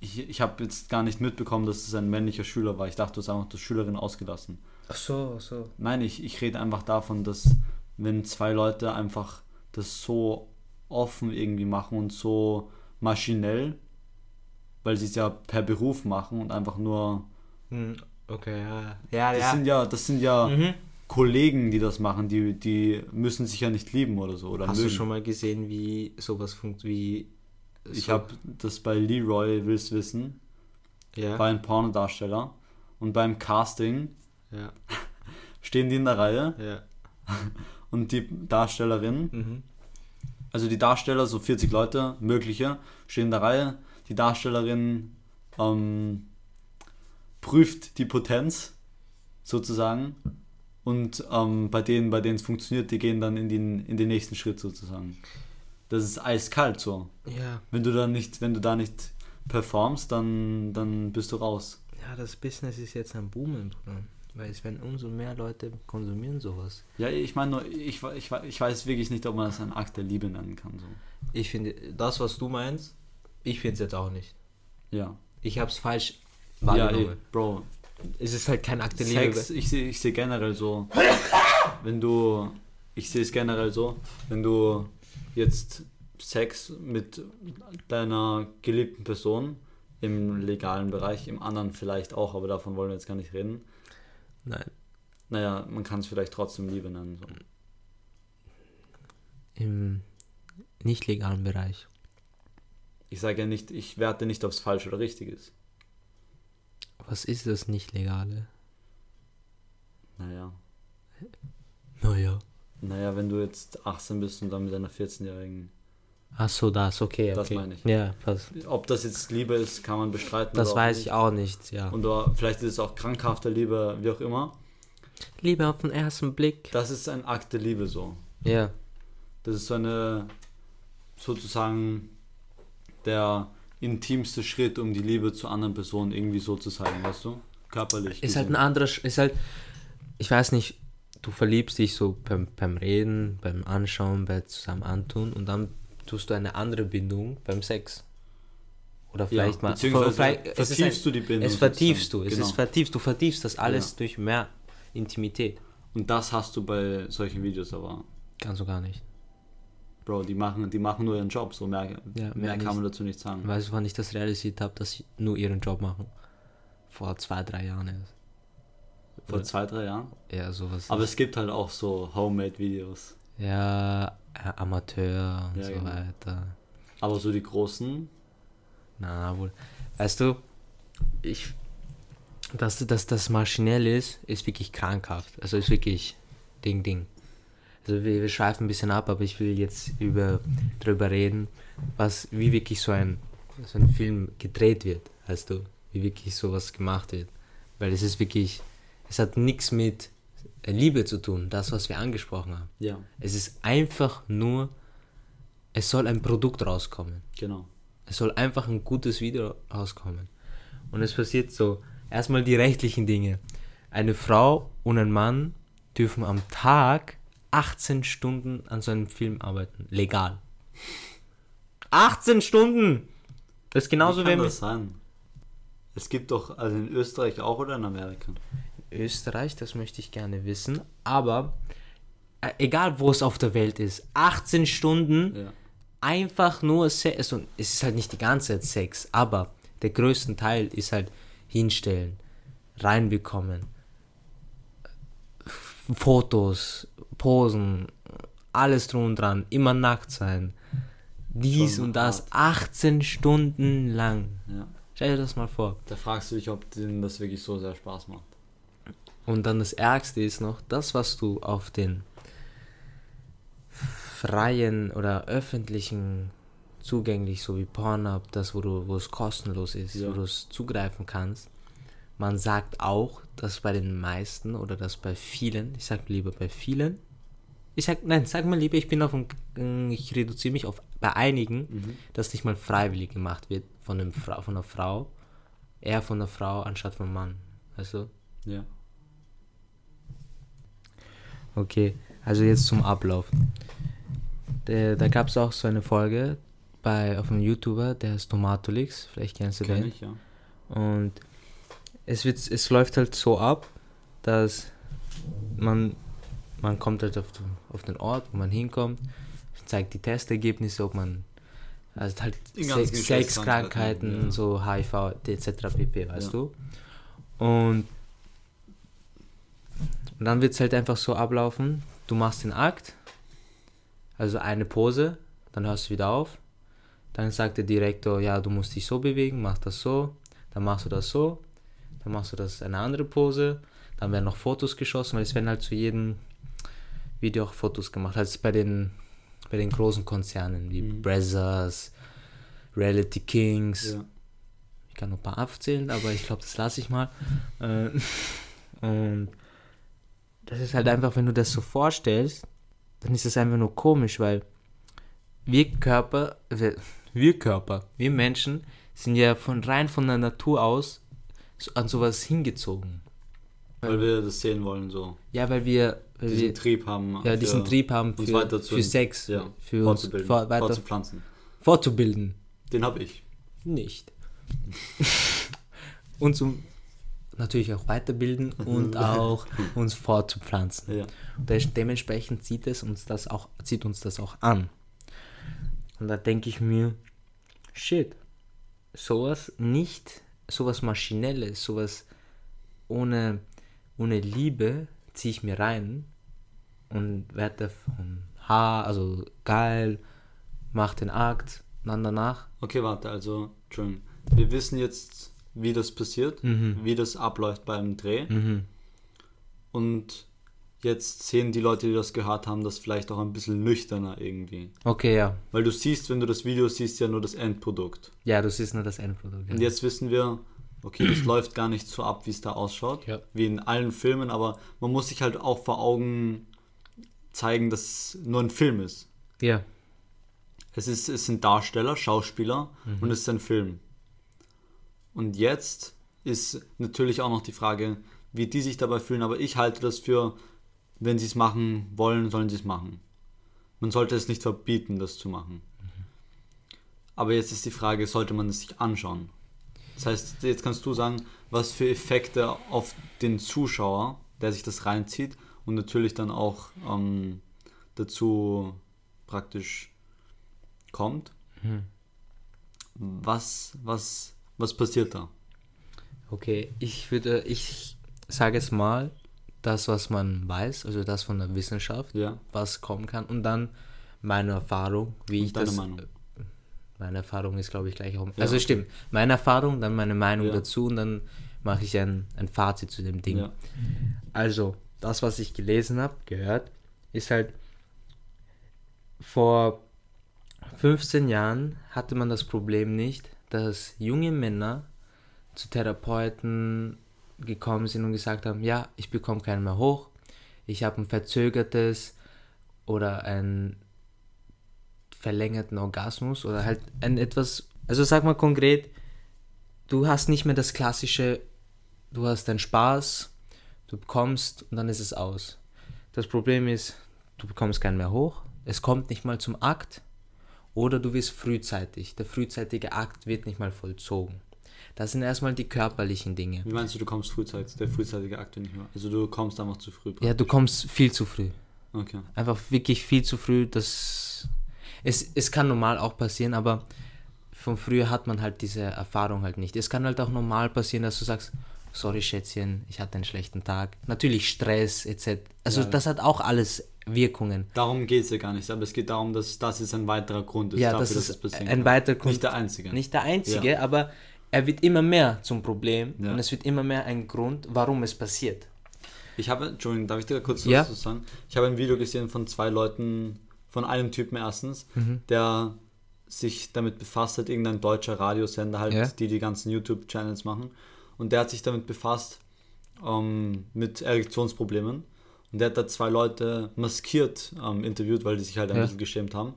Ich, ich habe jetzt gar nicht mitbekommen, dass es ein männlicher Schüler war. Ich dachte, du hast einfach die Schülerin ausgelassen. ach so, ach so. Nein, ich, ich rede einfach davon, dass wenn zwei Leute einfach das so offen irgendwie machen und so maschinell, weil sie es ja per Beruf machen und einfach nur. Hm, okay, ja. Ja, Das ja. sind ja, das sind ja, Mhm. Kollegen, die das machen, die, die müssen sich ja nicht lieben oder so. Oder Hast mögen. du schon mal gesehen, wie sowas funktioniert? Wie Ich so- habe das bei Leroy Wills Wissen, ja, bei einem Pornodarsteller. Und beim Casting ja, stehen die in der Reihe ja. und die Darstellerin, Mhm. also die Darsteller, so 40 Leute, mögliche, stehen in der Reihe. Die Darstellerin ähm, prüft die Potenz sozusagen. Und ähm, bei denen, bei denen es funktioniert, die gehen dann in den, in den nächsten Schritt sozusagen. Das ist eiskalt so. Ja, Wenn du da nicht, wenn du da nicht performst, dann, dann bist du raus. ja, das Business ist jetzt am Boomen, Bruder. Weil es werden umso mehr Leute konsumieren sowas. Ja, ich meine nur, ich, ich, ich weiß wirklich nicht, ob man das einen Akt der Liebe nennen kann. So. Ich finde, das, was du meinst, ich finde es jetzt auch nicht. Ja. Ich habe es falsch Ja, wahrgenommen. ey, Bro. es ist halt kein Akt der Liebe. Sex, ich sehe ich seh generell so, wenn du, ich sehe es generell so, wenn du jetzt Sex mit deiner geliebten Person im legalen Bereich, im anderen vielleicht auch, aber davon wollen wir jetzt gar nicht reden. Nein. Naja, man kann es vielleicht trotzdem Liebe nennen. So. Im nicht legalen Bereich. Ich sage ja nicht, ich werte nicht, ob es falsch oder richtig ist. Was ist das nicht legale? Naja. Naja. Naja, wenn du jetzt 18 bist und dann mit einer 14-Jährigen. Ach so, das, okay. Das okay. meine ich. Ja, was, Ob das jetzt Liebe ist, kann man bestreiten. das auch weiß nicht. ich auch nicht, ja. Und oder vielleicht ist es auch krankhafte Liebe, wie auch immer. Liebe auf den ersten Blick. Das ist ein Akt der Liebe so. Ja. Das ist so eine, sozusagen, der intimste Schritt, um die Liebe zu anderen Personen irgendwie so zu zeigen, weißt du? Körperlich. Ist halt ein anderer, ist halt, ich weiß nicht, du verliebst dich so beim, beim Reden, beim Anschauen, bei zusammen antun und dann tust du eine andere Bindung beim Sex. Oder vielleicht mal. beziehungsweise vielleicht- vertiefst du die Bindung Es vertiefst du, es Genau. ist vertiefst, du vertiefst das alles Ja. durch mehr Intimität. Und das hast du bei solchen Videos aber. Kannst du gar nicht. Bro, die machen, die machen nur ihren Job, so mehr, Ja, mehr, mehr kann nicht. man dazu nicht sagen. Weißt du, wann ich das realisiert habe, dass sie nur ihren Job machen? Vor zwei, drei Jahren erst. Vor zwei, drei Jahren. Ja, sowas. Aber es gibt halt auch so Homemade-Videos. ja, äh, Amateur und Ja, so genau. weiter. Aber so die großen, Na, wohl. Weißt du, ich. Dass, dass das maschinell ist, ist wirklich krankhaft. Also ist wirklich Ding, Ding. Also wir, wir schweifen ein bisschen ab, aber ich will jetzt über drüber reden, was wie wirklich so ein, so ein Film gedreht wird, weißt du, wie wirklich sowas gemacht wird. Weil es ist wirklich, es hat nichts mit Liebe zu tun, das, was wir angesprochen haben. ja, Es ist einfach nur, es soll ein Produkt rauskommen. genau. Es soll einfach ein gutes Video rauskommen. Und es passiert so. Erstmal die rechtlichen Dinge. Eine Frau und ein Mann dürfen am Tag 18 Stunden an so einem Film arbeiten. Legal. 18 Stunden! Das ist genauso Wie kann mit das sein? Es gibt doch, also in Österreich auch oder in Amerika? Österreich, das möchte ich gerne wissen. Aber äh, egal wo es auf der Welt ist, 18 Stunden Ja. einfach nur Sex. Und es ist halt nicht die ganze Zeit Sex, aber der größte Teil ist halt hinstellen, reinbekommen, Fotos, Posen, alles drum und dran, immer nackt sein. Dies Schon und das, hart. 18 Stunden lang. ja. Stell dir das mal vor. Da fragst du dich, ob denen das wirklich so sehr Spaß macht. Und dann das Ärgste ist noch, das, was du auf den freien oder öffentlichen zugänglich, so wie Pornhub, das, wo, du, wo es kostenlos ist, Ja. wo du es zugreifen kannst. Man sagt auch, dass bei den meisten oder dass bei vielen, ich sag lieber bei vielen, ich sag, nein, sag mal lieber, ich bin auf dem, ich reduziere mich auf bei einigen, dass nicht mal freiwillig gemacht wird von, einem Frau, von einer Frau, eher von der Frau anstatt vom Mann. Weißt du? Ja. Okay, also jetzt zum Ablauf. Der, da gab es auch so eine Folge bei auf einem YouTuber, der heißt Tomatolix, vielleicht kennst du Kenn den. ich, ja. Und es wird, es läuft halt so ab, dass man, man kommt halt auf, auf den Ort, wo man hinkommt, zeigt die Testergebnisse, ob man also halt Sex, Sexkrankheiten, ja. so HIV etc. pp, weißt Ja. du? Und Und dann wird es halt einfach so ablaufen, du machst den Akt, also eine Pose, dann hörst du wieder auf, dann sagt der Direktor, ja, du musst dich so bewegen, mach das so, dann machst du das so, dann machst du das eine andere Pose, dann werden noch Fotos geschossen, weil es werden halt zu jedem Video auch Fotos gemacht, also bei den, bei den großen Konzernen wie Mhm. Brazzers, Reality Kings, Ja. ich kann noch ein paar aufzählen, aber ich glaube, das lasse ich mal. Äh, Und das ist halt einfach, wenn du das so vorstellst, dann ist das einfach nur komisch, weil wir Körper, wir, wir Körper, wir Menschen sind ja von rein von der Natur aus an sowas hingezogen. Weil wir das sehen wollen, so. Ja, weil wir, weil Diesen wir Trieb haben. ja, diesen Trieb haben für, weiter zu- für Sex, Ja, für uns fortzubilden, vor, weiter fortzupflanzen. fortzubilden. Den habe ich. Nicht. und zum natürlich auch weiterbilden und auch uns fortzupflanzen. Ja. Dementsprechend zieht es uns das auch, zieht uns das auch an. Und da denke ich mir, shit, sowas nicht, sowas Maschinelles, sowas ohne, ohne Liebe ziehe ich mir rein und werde von ha, also geil, mach den Akt, dann danach Okay, warte, also, Entschuldigung. Wir wissen jetzt, wie das passiert, wie das abläuft beim Dreh. Mhm. Und jetzt sehen die Leute, die das gehört haben, das vielleicht auch ein bisschen nüchterner irgendwie. Okay, ja. Weil du siehst, wenn du das Video siehst, ja nur das Endprodukt. Ja, das ist nur das Endprodukt. Ja. Und jetzt wissen wir, okay, das läuft gar nicht so ab, wie es da ausschaut, Ja. wie in allen Filmen, aber man muss sich halt auch vor Augen zeigen, dass es nur ein Film ist. ja. Es, ist, es sind Darsteller, Schauspieler Mhm. und es ist ein Film. Und jetzt ist natürlich auch noch die Frage, wie die sich dabei fühlen, aber ich halte das für, wenn sie es machen wollen, sollen sie es machen. Man sollte es nicht verbieten, das zu machen. Aber jetzt ist die Frage, sollte man es sich anschauen? Das heißt, jetzt kannst du sagen, was für Effekte auf den Zuschauer, der sich das reinzieht und natürlich dann auch ähm, dazu praktisch kommt. Was, was, was passiert da? Okay, ich würde, ich sage es mal, das, was man weiß, also das von der Wissenschaft, Ja. was kommen kann, und dann meine Erfahrung, wie ich deine das. Meinung? Meine Erfahrung ist, glaube ich, gleich auch. also stimmt, meine Erfahrung, dann meine Meinung Ja. dazu und dann mache ich ein, ein Fazit zu dem Ding. Ja. Also, das, was ich gelesen habe, gehört, ist halt, vor 15 Jahren hatte man das Problem nicht, dass junge Männer zu Therapeuten gekommen sind und gesagt haben, ja, ich bekomme keinen mehr hoch, ich habe ein verzögertes oder ein verlängerten Orgasmus oder halt ein etwas, also sag mal konkret, du hast nicht mehr das klassische, du hast deinen Spaß, du bekommst und dann ist es aus. Das Problem ist, du bekommst keinen mehr hoch, es kommt nicht mal zum Akt oder du wirst frühzeitig. Der frühzeitige Akt wird nicht mal vollzogen. Das sind erstmal die körperlichen Dinge. Wie meinst du, du kommst frühzeitig, der frühzeitige Akt nicht mehr? Also du kommst einfach zu früh. Ja, du kommst viel zu früh. Okay. Einfach wirklich viel zu früh. Das es, es kann normal auch passieren, aber von früher hat man halt diese Erfahrung halt nicht. Es kann halt auch normal passieren, dass du sagst, sorry Schätzchen, ich hatte einen schlechten Tag. Natürlich Stress etc. Also Ja. das hat auch alles Wirkungen. Darum geht es ja gar nicht, aber es geht darum, dass das ist ein weiterer Grund ist Ja, dafür, das dass ist es passieren ein kann. weiterer Grund. Nicht der einzige. Nicht der einzige, Ja. aber er wird immer mehr zum Problem Ja. und es wird immer mehr ein Grund, warum es passiert. Ich habe, Entschuldigung, darf ich dir kurz Ja. was zu sagen? Ich habe ein Video gesehen von zwei Leuten, von einem Typen erstens, Mhm. der sich damit befasst hat, irgendein deutscher Radiosender halt, Ja. die die ganzen YouTube-Channels machen. Und der hat sich damit befasst, ähm, mit Erektionsproblemen. Und der hat da zwei Leute maskiert ähm, interviewt, weil die sich halt ein Ja. bisschen geschämt haben.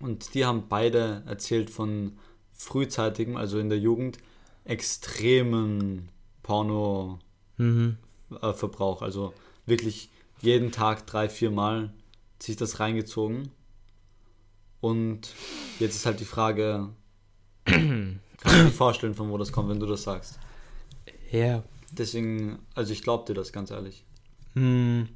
Und die haben beide erzählt von frühzeitigem, also in der Jugend, extremen Porno, Mhm. äh. Also wirklich jeden Tag drei, vier Mal sich das reingezogen. Und jetzt ist halt die Frage, kann ich mir vorstellen, von wo das kommt, wenn du das sagst. Ja. Deswegen, also ich glaube dir das ganz ehrlich. Hm.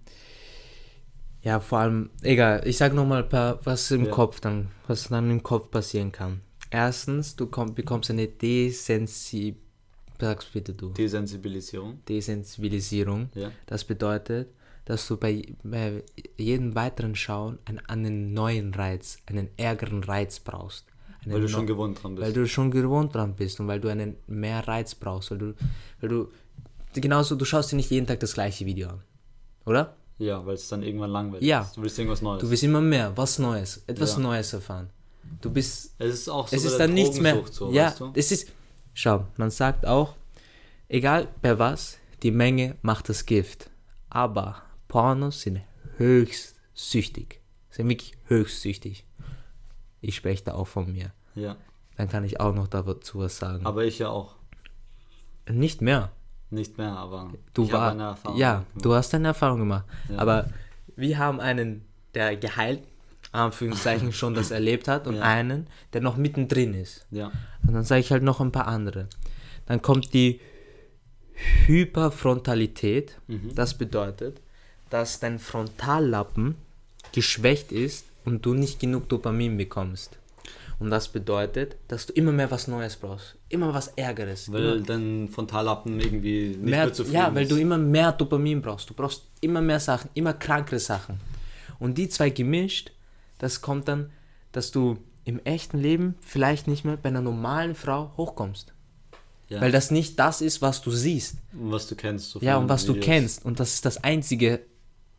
Ja, vor allem, egal, ich sag nochmal, was im Ja. Kopf dann, was dann im Kopf passieren kann. Erstens, du komm, bekommst eine Desensi Sag's bitte du. Desensibilisierung. Desensibilisierung. Ja. Das bedeutet, dass du bei, bei jedem weiteren Schauen einen, einen neuen Reiz, einen ärgeren Reiz brauchst. Einen Weil du schon gewohnt dran bist. Weil du schon gewohnt dran bist und weil du einen mehr Reiz brauchst. Weil du, weil du, genauso, du schaust dir nicht jeden Tag das gleiche Video an. Oder? ja, weil es dann irgendwann langweilig Ja. ist. Du willst irgendwas Neues. Du willst immer mehr, was Neues, etwas Ja. Neues erfahren. Du bist es ist auch so es ist dann nichts mehr. So, ja, weißt du? es ist. Schau, man sagt auch, egal bei was, die Menge macht das Gift. Aber Pornos sind höchst süchtig. Sind wirklich höchst süchtig. Ich spreche da auch von mir. Ja. Dann kann ich auch noch dazu was sagen. Aber ich ja auch. Nicht mehr. Nicht mehr, aber Du ich war, Erfahrung. Ja, du hast deine Erfahrung gemacht. Ja. Aber wir haben einen, der geheilt, Anführungszeichen, schon das erlebt hat und Ja. einen, der noch mittendrin ist. Ja. Und dann sage ich halt noch ein paar andere. Dann kommt die Hyperfrontalität. Das bedeutet, dass dein Frontallappen geschwächt ist und du nicht genug Dopamin bekommst. Und das bedeutet, dass du immer mehr was Neues brauchst. Immer was Ärgeres. Weil dein Frontallappen irgendwie nicht mehr, mehr zufrieden ja, weil ist. du immer mehr Dopamin brauchst. Du brauchst immer mehr Sachen, immer krankere Sachen. Und die zwei gemischt, das kommt dann, dass du im echten Leben vielleicht nicht mehr bei einer normalen Frau hochkommst. ja. Weil das nicht das ist, was du siehst. was du kennst. So Ja, und was du Videos. kennst. Und das ist das Einzige,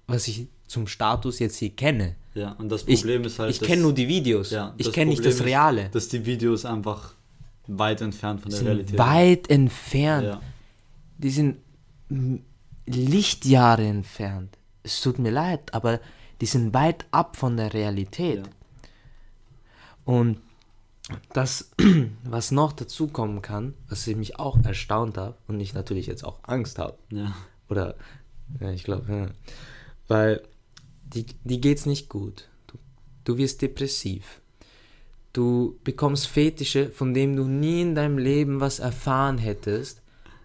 was ich zum Status jetzt hier kenne. Ja, und das Ich, Problem ist halt, ich kenne nur die Videos. ja, ich kenne nicht das ist, Reale. dass die Videos einfach weit entfernt von der sind Realität weit entfernt. Ja. Die sind Lichtjahre entfernt. Es tut mir leid, aber die sind weit ab von der Realität. Ja. Und das, was noch dazu kommen kann, was ich mich auch erstaunt habe und ich natürlich jetzt auch Angst habe, Ja. oder ja, ich glaube, ja, weil die, die geht's nicht gut. Du, du wirst depressiv. Du bekommst Fetische, von denen du nie in deinem Leben was erfahren hättest,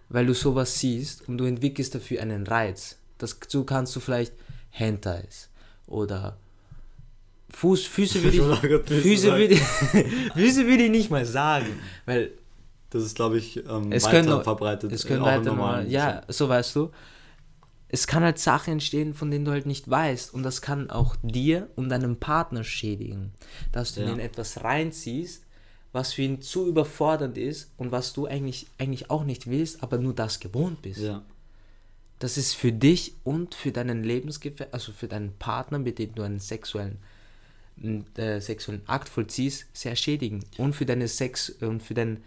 weil du sowas siehst und du entwickelst dafür einen Reiz. Dazu kannst du vielleicht Hentais oder Fuß, Füße würde Ich Füße würde ich, Füße würde ich nicht mal sagen, weil Das ist, glaube ich, ähm, es weiter können, verbreitet. Es können weiter normal, ja, so weißt du. Es kann halt Sachen entstehen, von denen du halt nicht weißt. Und das kann auch dir und deinem Partner schädigen. Dass du Ja. ihn in etwas reinziehst, was für ihn zu überfordernd ist und was du eigentlich, eigentlich auch nicht willst, aber nur das gewohnt bist. Ja. Das ist für dich und für deinen Lebensgefährten, also für deinen Partner, mit dem du einen sexuellen, äh, sexuellen Akt vollziehst, sehr schädigend. Und für deine Sex und für, dein,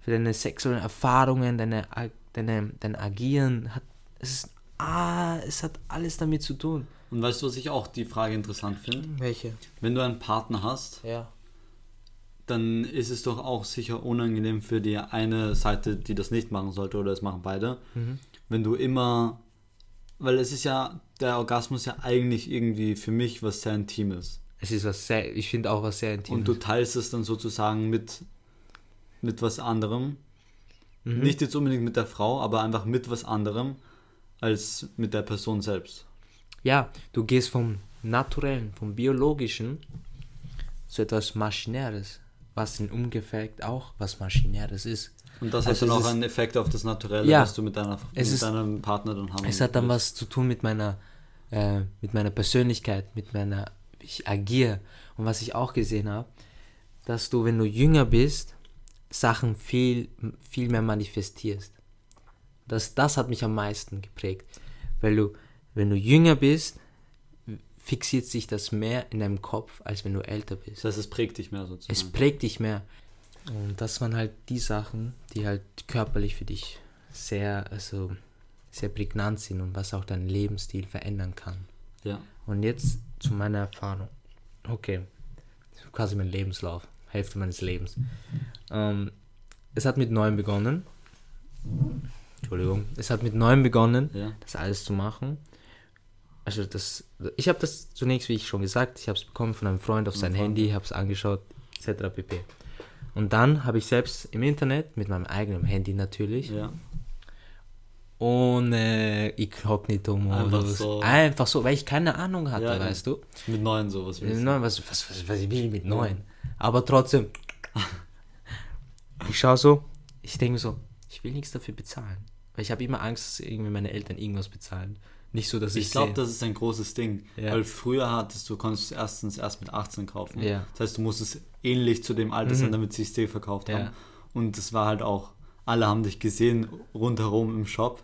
für deine sexuellen Erfahrungen, deine, deine, dein Agieren, hat, es, ist, ah, es hat alles damit zu tun. Und weißt du, was ich auch die Frage interessant finde? Welche? Wenn du einen Partner hast, Ja. dann ist es doch auch sicher unangenehm für die eine Seite, die das nicht machen sollte, oder es machen beide. Mhm. Wenn du immer, weil es ist ja, der Orgasmus ja eigentlich irgendwie für mich was sehr Intimes. Es ist was sehr, ich finde auch was sehr Intimes. Und du teilst es dann sozusagen mit, mit was anderem. Mhm. Nicht jetzt unbedingt mit der Frau, aber einfach mit was anderem als mit der Person selbst. Ja, du gehst vom Naturellen, vom Biologischen zu etwas Maschinäres, was in Umgefekt auch was Maschinäres ist. Und das Also hat dann auch einen Effekt auf das Naturelle, Ja. was du mit, deiner, mit ist- deinem Partner dann haben Es hat dann was zu tun mit meiner, äh, mit meiner Persönlichkeit, mit meiner, wie ich agiere. Und was ich auch gesehen habe, dass du, wenn du jünger bist, Sachen viel, viel mehr manifestierst. Das, das hat mich am meisten geprägt. Weil du, wenn du jünger bist, fixiert sich das mehr in deinem Kopf, als wenn du älter bist. Das heißt, es prägt dich mehr Es sozusagen. prägt dich mehr. Und das waren halt die Sachen, die halt körperlich für dich sehr, also sehr prägnant sind und was auch deinen Lebensstil verändern kann. Ja. Und jetzt zu meiner Erfahrung. Okay, quasi mein Lebenslauf, Hälfte meines Lebens. Ähm, es hat mit neun begonnen. Entschuldigung. Es hat mit neun begonnen, Ja. das alles zu machen. Also das, ich habe das zunächst, wie ich schon gesagt, ich habe es bekommen von einem Freund auf sein Freund. Handy, habe es angeschaut, etc. pp. Und dann habe ich selbst im Internet, mit meinem eigenen Handy natürlich, Ja. ohne Inkognito-Modus, Einfach so. einfach so, weil ich keine Ahnung hatte, Ja, weißt du. Mit neun sowas. Mit neun, was, was, was, was ich will mit neun. Aber trotzdem, ich schaue so, ich denke mir so, ich will nichts dafür bezahlen. Weil ich habe immer Angst, dass irgendwie meine Eltern irgendwas bezahlen. Nicht so, dass ich, Ich glaube, das ist ein großes Ding. Ja. Weil früher hattest du, konntest du erstens erst mit 18 kaufen. Ja. Das heißt, du musstest ähnlich zu dem Alter sein, Mhm. damit sie es dir verkauft Ja. haben. Und das war halt auch, alle haben dich gesehen rundherum im Shop.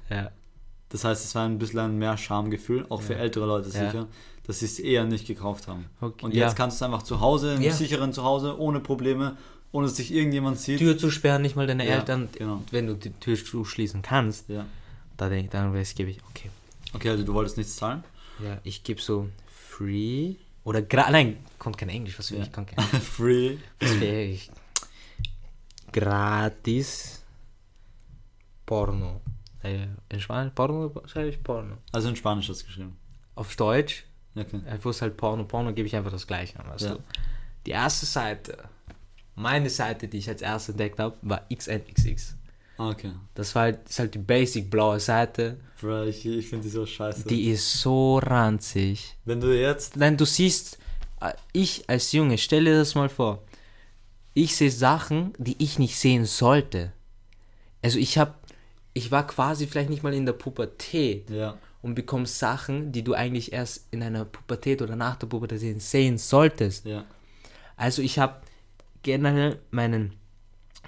Das heißt, es war ein bisschen mehr Schamgefühl, auch für ältere Leute sicher, dass sie es eher nicht gekauft haben. Okay, Und jetzt kannst du es einfach zu Hause, im sicheren Zuhause, ohne Probleme, ohne dass dich irgendjemand sieht. Tür zu sperren, nicht mal deine Ja, Eltern, genau. wenn du die Tür zuschließen kannst, Ja. da denke ich, dann gebe ich, okay. Okay, also du wolltest nichts zahlen? Ja, ich gebe so free oder gra nein, kommt kein Englisch, was will Ja. ich, kann kein Free. was will ich? Gratis Porno. Äh, in Spanisch Porno schreibe ich Porno. Also in Spanisch hast du geschrieben. Auf Deutsch, Okay. äh, wo es halt Porno, Porno gebe ich einfach das gleiche an, weißt Ja. du. Die erste Seite, meine Seite, die ich als erstes entdeckt habe, war XNXX. Okay. Das war halt, ist halt die basic blaue Seite. Bro, ich, ich finde die so scheiße. Die ist so ranzig. Wenn du jetzt. Nein, du siehst, äh, ich als Junge, stell dir das mal vor. Ich sehe Sachen, die ich nicht sehen sollte. Also ich habe, ich war quasi vielleicht nicht mal in der Pubertät Ja. und bekommst Sachen, die du eigentlich erst in einer Pubertät oder nach der Pubertät sehen solltest. Ja. Also ich habe generell meinen,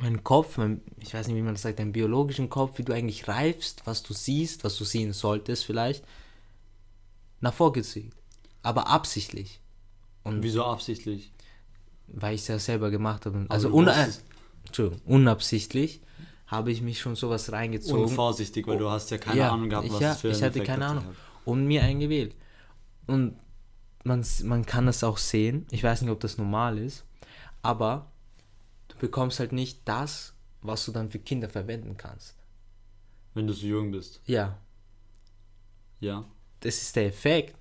meinen Kopf, mein, ich weiß nicht, wie man das sagt, deinen biologischen Kopf, wie du eigentlich reifst, was du siehst, was du sehen solltest vielleicht, nach vorgezogen. Aber absichtlich. Und Wieso absichtlich? weil ich es ja selber gemacht habe. Aber Also du un wusstest- Entschuldigung, unabsichtlich habe ich mich schon sowas reingezogen. Unvorsichtig, weil du hast ja keine Ja, Ahnung gehabt, was ja, das für ich hatte Effekt keine Ahnung. hat. Und mir eingewählt. Und man, man kann das auch sehen. Ich weiß nicht, ob das normal ist. Aber du bekommst halt nicht das, was du dann für Kinder verwenden kannst. Wenn du so jung bist. Ja, Ja. das ist der Effekt.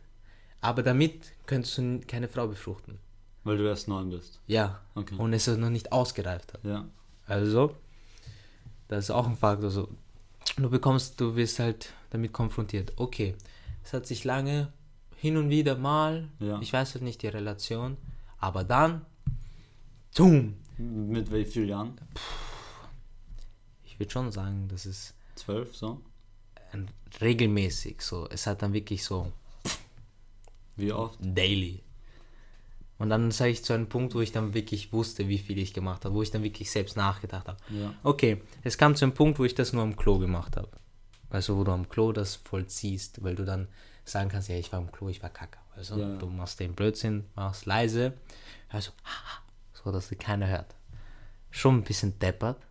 Aber damit könntest du keine Frau befruchten. Weil du erst neun bist. Ja. Okay. Und es noch nicht ausgereift hat. Ja. Also, das ist auch ein Faktor. So. Du bekommst, du wirst halt damit konfrontiert. Okay, es hat sich lange hin und wieder mal, Ja. ich weiß halt nicht die Relation, aber dann, zoom. Mit wie vielen Jahren? Ich würde schon sagen, das ist Zwölf, so? regelmäßig so. Es hat dann wirklich so Wie oft? daily. Und dann sage ich zu einem Punkt, wo ich dann wirklich wusste, wie viel ich gemacht habe, wo ich dann wirklich selbst nachgedacht habe. Ja. Okay, es kam zu einem Punkt, wo ich das nur am Klo gemacht habe. Also wo du am Klo das vollziehst, weil du dann sagen kannst, ja, ich war am Klo, ich war kacke. Also Ja. du machst den Blödsinn, machst leise, also so, dass dir keiner hört. Schon ein bisschen deppert,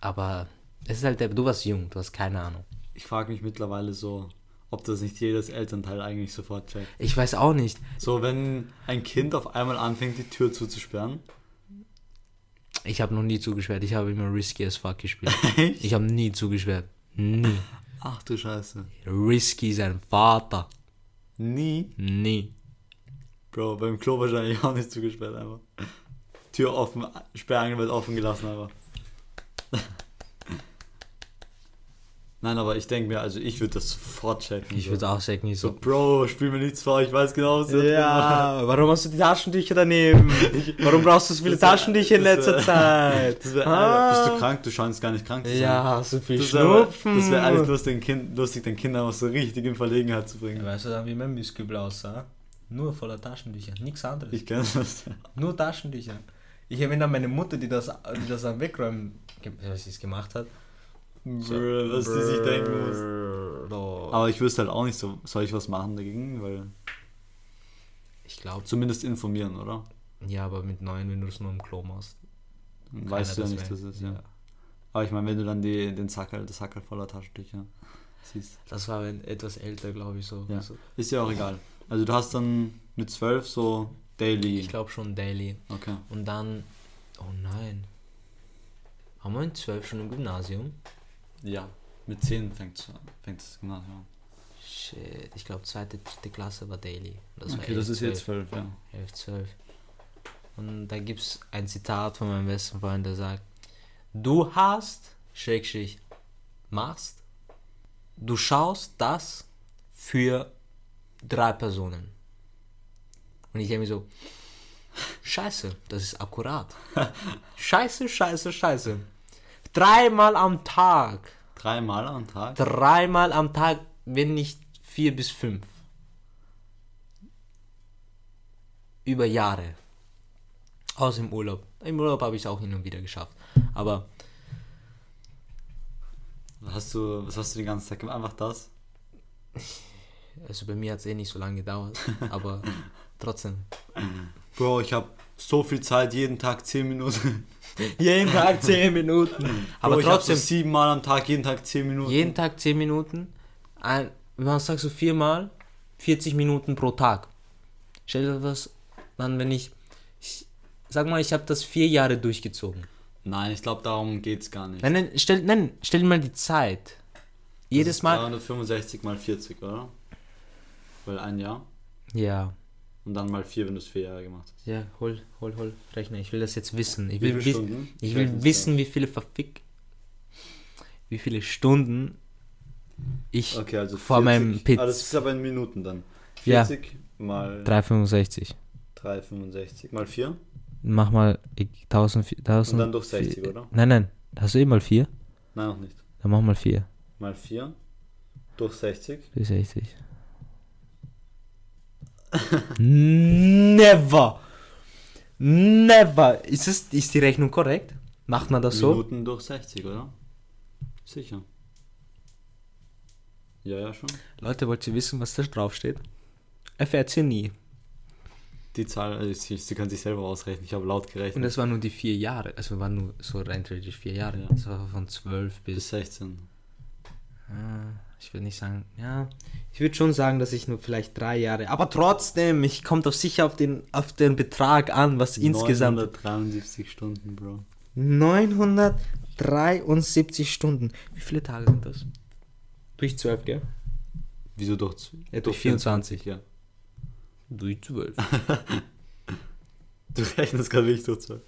aber es ist halt deppert. Du warst jung, du hast keine Ahnung. Ich frage mich mittlerweile so, ob das nicht jedes Elternteil eigentlich sofort checkt. Ich weiß auch nicht. So, wenn ein Kind auf einmal anfängt, die Tür zuzusperren. Ich habe noch nie zugesperrt. Ich habe immer risky as fuck gespielt. Echt? Ich habe nie zugesperrt. Nie. Ach du Scheiße. Risky sein Vater. Nie? Nie. Bro, beim Klo wahrscheinlich auch nicht zugesperrt einfach. Tür offen, Sperrangel wird offen gelassen einfach. Nein, aber ich denke mir, also ich würde das sofort checken. Ich so. würde auch sagen, nicht So, so. Bro, spiel mir nichts vor, ich weiß genau, was du Ja, warum hast du die Taschentücher daneben? Warum brauchst du so viele wär- Taschentücher in letzter wär- Zeit? Wär, Ah. Bist du krank? Du scheinst gar nicht krank zu sein. Ja, so viel Das wäre Schnupfen. das wär eigentlich lustig, kind, lustig, den Kindern auch so richtig in Verlegenheit zu bringen. Weißt du dann, wie mein Mistkübel aussah? Nur voller Taschentücher, nichts anderes. Ich kenne das. Nur Taschentücher. Ich erinnere an meine Mutter, die das, die das am Wegräumen, was sie es gemacht hat. Brr, was die sich denken muss. muss. Aber ich wüsste halt auch nicht so, soll ich was machen dagegen? Weil Ich glaube, zumindest informieren, oder? ja, aber mit neun, wenn du es nur im Klo machst. Weißt du ja nicht, dass es ja. Aber ich meine, wenn du dann die, den Sackerl, das Sackerl voller Taschentücher siehst. Das war wenn etwas älter, glaube ich, so. Ja. so. Ist ja auch egal. Also du hast dann mit zwölf so Daily. Ich glaube schon daily. Okay. Und dann, oh nein. Haben wir in zwölf schon im Gymnasium? Ja. Mit zehn fängt fängt das Gymnasium an. Shit, ich glaube zweite, dritte Klasse war daily. Das war okay, 11, das ist 12. jetzt zwölf, ja. 11, 12. Und da gibt es ein Zitat von meinem besten Freund, der sagt, du hast, Schrägstrich, machst, du schaust das für drei Personen. Und ich denke mir so, scheiße, das ist akkurat. scheiße, scheiße, scheiße. Dreimal am Tag. Dreimal am Tag? Dreimal am Tag, wenn nicht vier bis fünf. Über Jahre. Aus im Urlaub. Im Urlaub habe ich es auch hin und wieder geschafft. Aber Hast du, was hast du den ganzen Tag gemacht? Einfach das? also bei mir hat es eh nicht so lange gedauert. Aber trotzdem. Bro, ich habe so viel Zeit, jeden Tag 10 Minuten. Jeden Tag 10 Minuten. Aber Bro, ich hab trotzdem, so siebenmal am Tag, jeden Tag 10 Minuten. jeden Tag 10 Minuten. Ein, was sagst du, viermal? 40 Minuten pro Tag. Stell dir das dann, wenn ich, ich sag mal, ich habe das vier Jahre durchgezogen. Nein, ich glaube, darum geht's gar nicht. Nein, nein, stell, nein, stell dir mal die Zeit. Jedes Mal. 365 mal 40, oder? Weil ein Jahr. Ja. Und dann mal 4, wenn du es vier Jahre gemacht hast. Ja, hol, hol, hol, Rechner. Ich will das jetzt wissen. Ich Wie will, viele wiss, Stunden? ich will wissen, wie viele verfick. Wie viele Stunden ich Okay, also vor meinem Pit. Ah, das ist aber in Minuten dann. Ja. 40 mal 365. 365 mal 4. Mach mal 1000. 1000 Und dann durch 60, oder? Nein, nein. Hast du eh mal 4? Nein, noch nicht. Dann mach mal 4. Mal 4 durch 60. Bis 60. Never! Never! Ist, es, ist die Rechnung korrekt? Macht man das so? Minuten durch 60, oder? Sicher. Ja, ja, schon. Leute, wollt ihr wissen, was da draufsteht? Erfährt ihr nie. Die Zahl, äh, sie, sie kann sich selber ausrechnen. Ich habe laut Und gerechnet. das waren nur die vier Jahre. Also waren nur so rein theoretisch vier Jahre. Ja. Das war von 12 Bis bis. 16. Ah, ich würde nicht sagen. Ja. Ich würde schon sagen, dass ich nur vielleicht drei Jahre. Aber trotzdem, ich kommt auf sicher auf den, auf den Betrag an, was insgesamt. 973 Stunden, Bro. 973 Stunden. Wie viele Tage sind das? Durch 12, gell? Wieso durch? Ja, durch 24. ja. Durch 12. Du rechnest gerade nicht durch 12.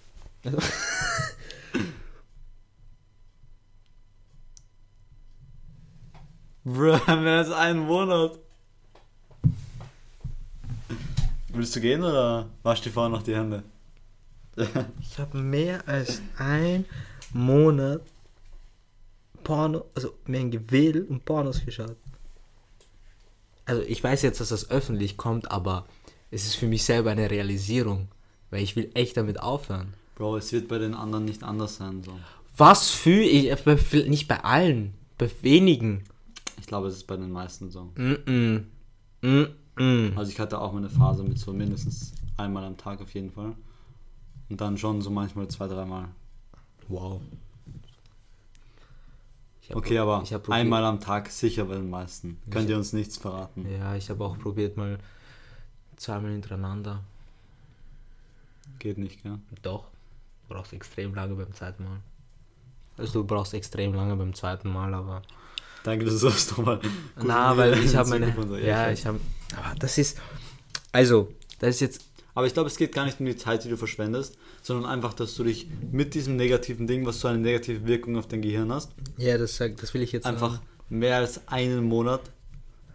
Bro, mehr als einen Monat. Willst du gehen oder wasch dir vorher noch die Hände? Ich habe mehr als ein Monat Porno, also mehr ein Gewedel und Pornos geschaut. Also ich weiß jetzt, dass das öffentlich kommt, aber es ist für mich selber eine Realisierung, weil ich will echt damit aufhören. Bro, es wird bei den anderen nicht anders sein. So. Was für ich, bei- nicht bei allen, bei wenigen. Ich glaube, es ist bei den meisten so. Mm -mm. Mm. Also ich hatte auch mal eine Phase mit so mindestens einmal am Tag auf jeden Fall. Und dann schon so manchmal zwei, dreimal. Wow. Okay, aber einmal am Tag sicher bei den meisten. Könnt ihr uns nichts verraten. Ja, ich habe auch probiert mal zweimal hintereinander. Geht nicht, gell? Doch. Du brauchst extrem lange beim zweiten Mal. Also du brauchst extrem lange beim zweiten Mal, aber. Danke, dass du das nochmal. Na, weil ich habe meine. Ja, ich habe. Aber das ist. Also, das ist jetzt. Aber ich glaube, es geht gar nicht um die Zeit, die du verschwendest, sondern einfach, dass du dich mit diesem negativen Ding, was so eine negative Wirkung auf dein Gehirn hast, Ja, das, das will ich jetzt einfach mehr als einen Monat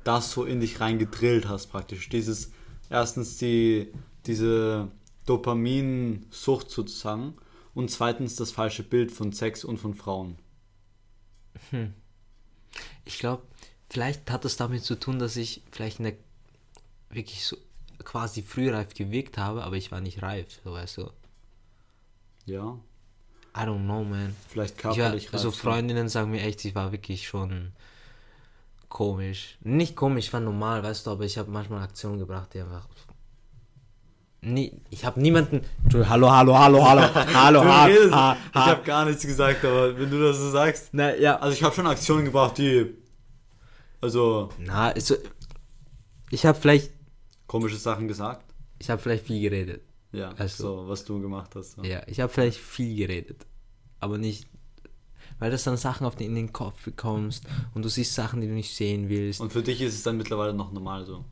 das so in dich reingedrillt hast praktisch. Dieses, erstens die, diese Dopaminsucht sozusagen und zweitens das falsche Bild von Sex und von Frauen. Ich glaube, vielleicht hat es damit zu tun, dass ich vielleicht in der wirklich so quasi frühreif gewirkt habe, aber ich war nicht reif, so weißt du. Ja, I don't know, man. vielleicht Ich war, körperlich also. Freundinnen sagen mir echt, ich war wirklich schon komisch. Nicht komisch, ich war normal, weißt du, aber ich habe manchmal Aktionen gebracht, die einfach. Nie, ich habe niemanden. Hallo, hallo, hallo, hallo, hallo, ha, redest, ha, ich ha. habe gar nichts gesagt, aber wenn du das so sagst. Na, ja. Also ich habe schon Aktionen gebracht, die also Na, ist so, ich habe vielleicht, komische Sachen gesagt. ich habe vielleicht viel geredet. Ja, Also- so was du gemacht hast. So. Ja, ich habe vielleicht viel geredet, aber nicht, weil das dann Sachen auf den, in den Kopf bekommst und du siehst Sachen, die du nicht sehen willst. Und für dich ist es dann mittlerweile noch normal so.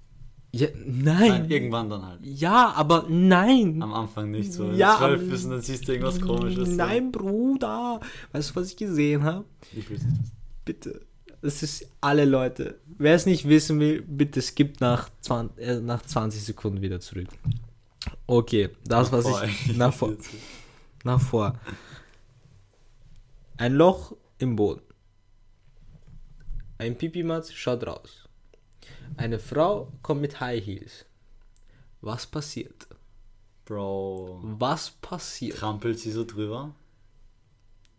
Ja, nein. Nein, irgendwann dann halt. Ja, aber nein. Am Anfang nicht so. Ja, zwölf bist und dann siehst du irgendwas komisches. so. Nein, Bruder. Weißt du, was ich gesehen habe? Ich will nicht. Bitte. Es ist alle Leute. Wer es nicht wissen will, bitte skippt nach 20, äh, nach 20 Sekunden wieder zurück. Okay, das, was Boah, ich nach vor, nach vor. Ein Loch im Boden. Ein Pipimatz schaut raus. Eine Frau kommt mit High Heels. Was passiert? Bro. Was passiert Trampelt sie so drüber?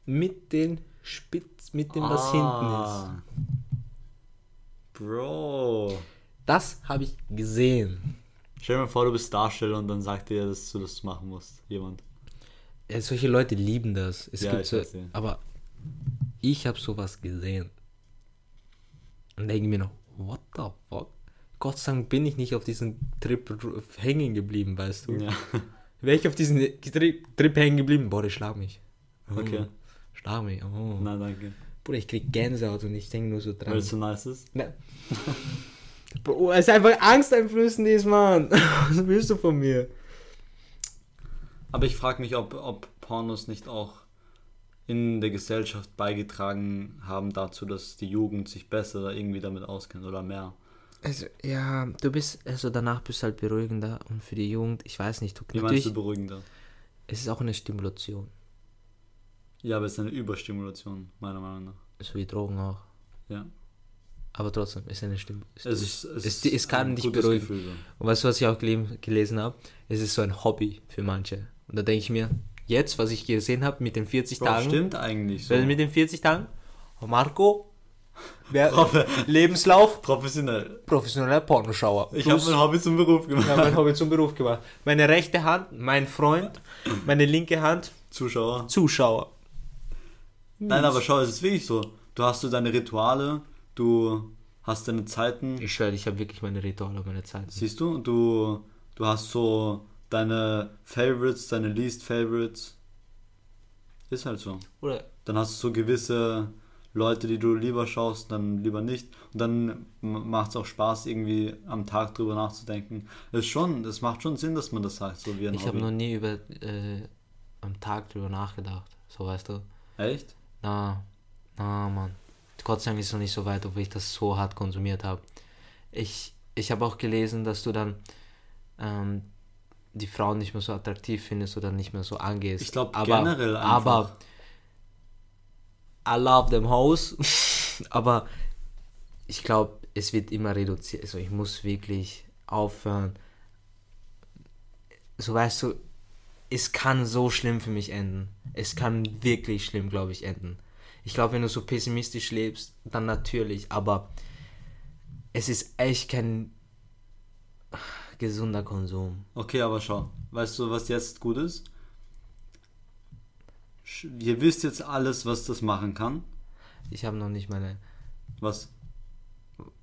mit den Spitz, mit dem, was hinten Ah. Bro. ist? Das habe ich gesehen. Stell dir mal vor, du bist Darsteller und dann sagt dir, dass du das machen musst. Jemand. Ja, solche Leute lieben das. Es Ja, gibt so, aber ich habe sowas gesehen. Und denke mir noch, what the fuck? Gott sei Dank bin ich nicht auf diesen Trip hängen geblieben, weißt du? Ja. Wäre ich auf diesen Trip, Trip hängen geblieben, boah, ich schlag mich. Oh, Okay. Schlag mich. Oh. Na, danke. Bruder, ich krieg Gänsehaut und ich denke nur so Weil dran. es so nice ist. Na. Bro, es ist einfach angsteinflößend, ist, Mann. Was willst du von mir? Aber ich frage mich, ob, ob Pornos nicht auch in der Gesellschaft beigetragen haben dazu, dass die Jugend sich besser irgendwie damit auskennt oder mehr. Also, ja, du bist, also danach bist du halt beruhigender und für die Jugend, ich weiß nicht, du, Wie meinst du beruhigender? es ist auch eine Stimulation, Ja, aber es ist eine Überstimulation, meiner Meinung nach. so wie Drogen auch. Ja. Aber trotzdem, es ist eine Stimulation. Es, ist, es, Es- es kann dich beruhigen. Gefühl, so. Und weißt du, was ich auch gele- gelesen habe? Es ist so ein Hobby für manche. Und da denke ich mir, jetzt, was ich gesehen habe mit den 40 Bro, Tagen, stimmt eigentlich so. mit den 40 Tagen, oh, Marco, wer, Lebenslauf, Professionell. professioneller Pornoschauer. Ich habe mein Hobby zum Beruf gemacht. Ja, mein Hobby zum Beruf gemacht. Meine rechte Hand, mein Freund, meine linke Hand, Zuschauer. Zuschauer. Nein, aber schau, es ist wirklich so. Du hast so deine Rituale, du hast deine Zeiten, Ich schwöre, ich habe wirklich meine Rituale, meine Zeit. siehst du? Du, du hast so deine Favorites, deine Least Favorites. Ist halt so. Oder Dann hast du so gewisse Leute, die du lieber schaust, dann lieber nicht. Und dann macht es auch Spaß, irgendwie am Tag drüber nachzudenken. Ist schon, das macht schon Sinn, dass man das sagt, so wie ein ich habe noch nie über äh, am Tag drüber nachgedacht. So weißt du. Echt? Na, na, Mann. Gott sei Dank ist es noch nicht so weit, obwohl ich das so hart konsumiert habe. Ich, ich habe auch gelesen, dass du dann ähm, die Frauen nicht mehr so attraktiv findest oder nicht mehr so angehst. Ich glaub, aber, generell einfach. Aber I love them hoes. aber ich glaube, es wird immer reduziert. Also ich muss wirklich aufhören. So weißt du, es kann so schlimm für mich enden. Es kann wirklich schlimm, glaube ich, enden. Ich glaube, wenn du so pessimistisch lebst, dann natürlich, aber es ist echt kein gesunder Konsum. Okay, aber schau. Weißt du, was jetzt gut ist? Ihr wisst jetzt alles, was das machen kann. Ich habe noch nicht meine. Was?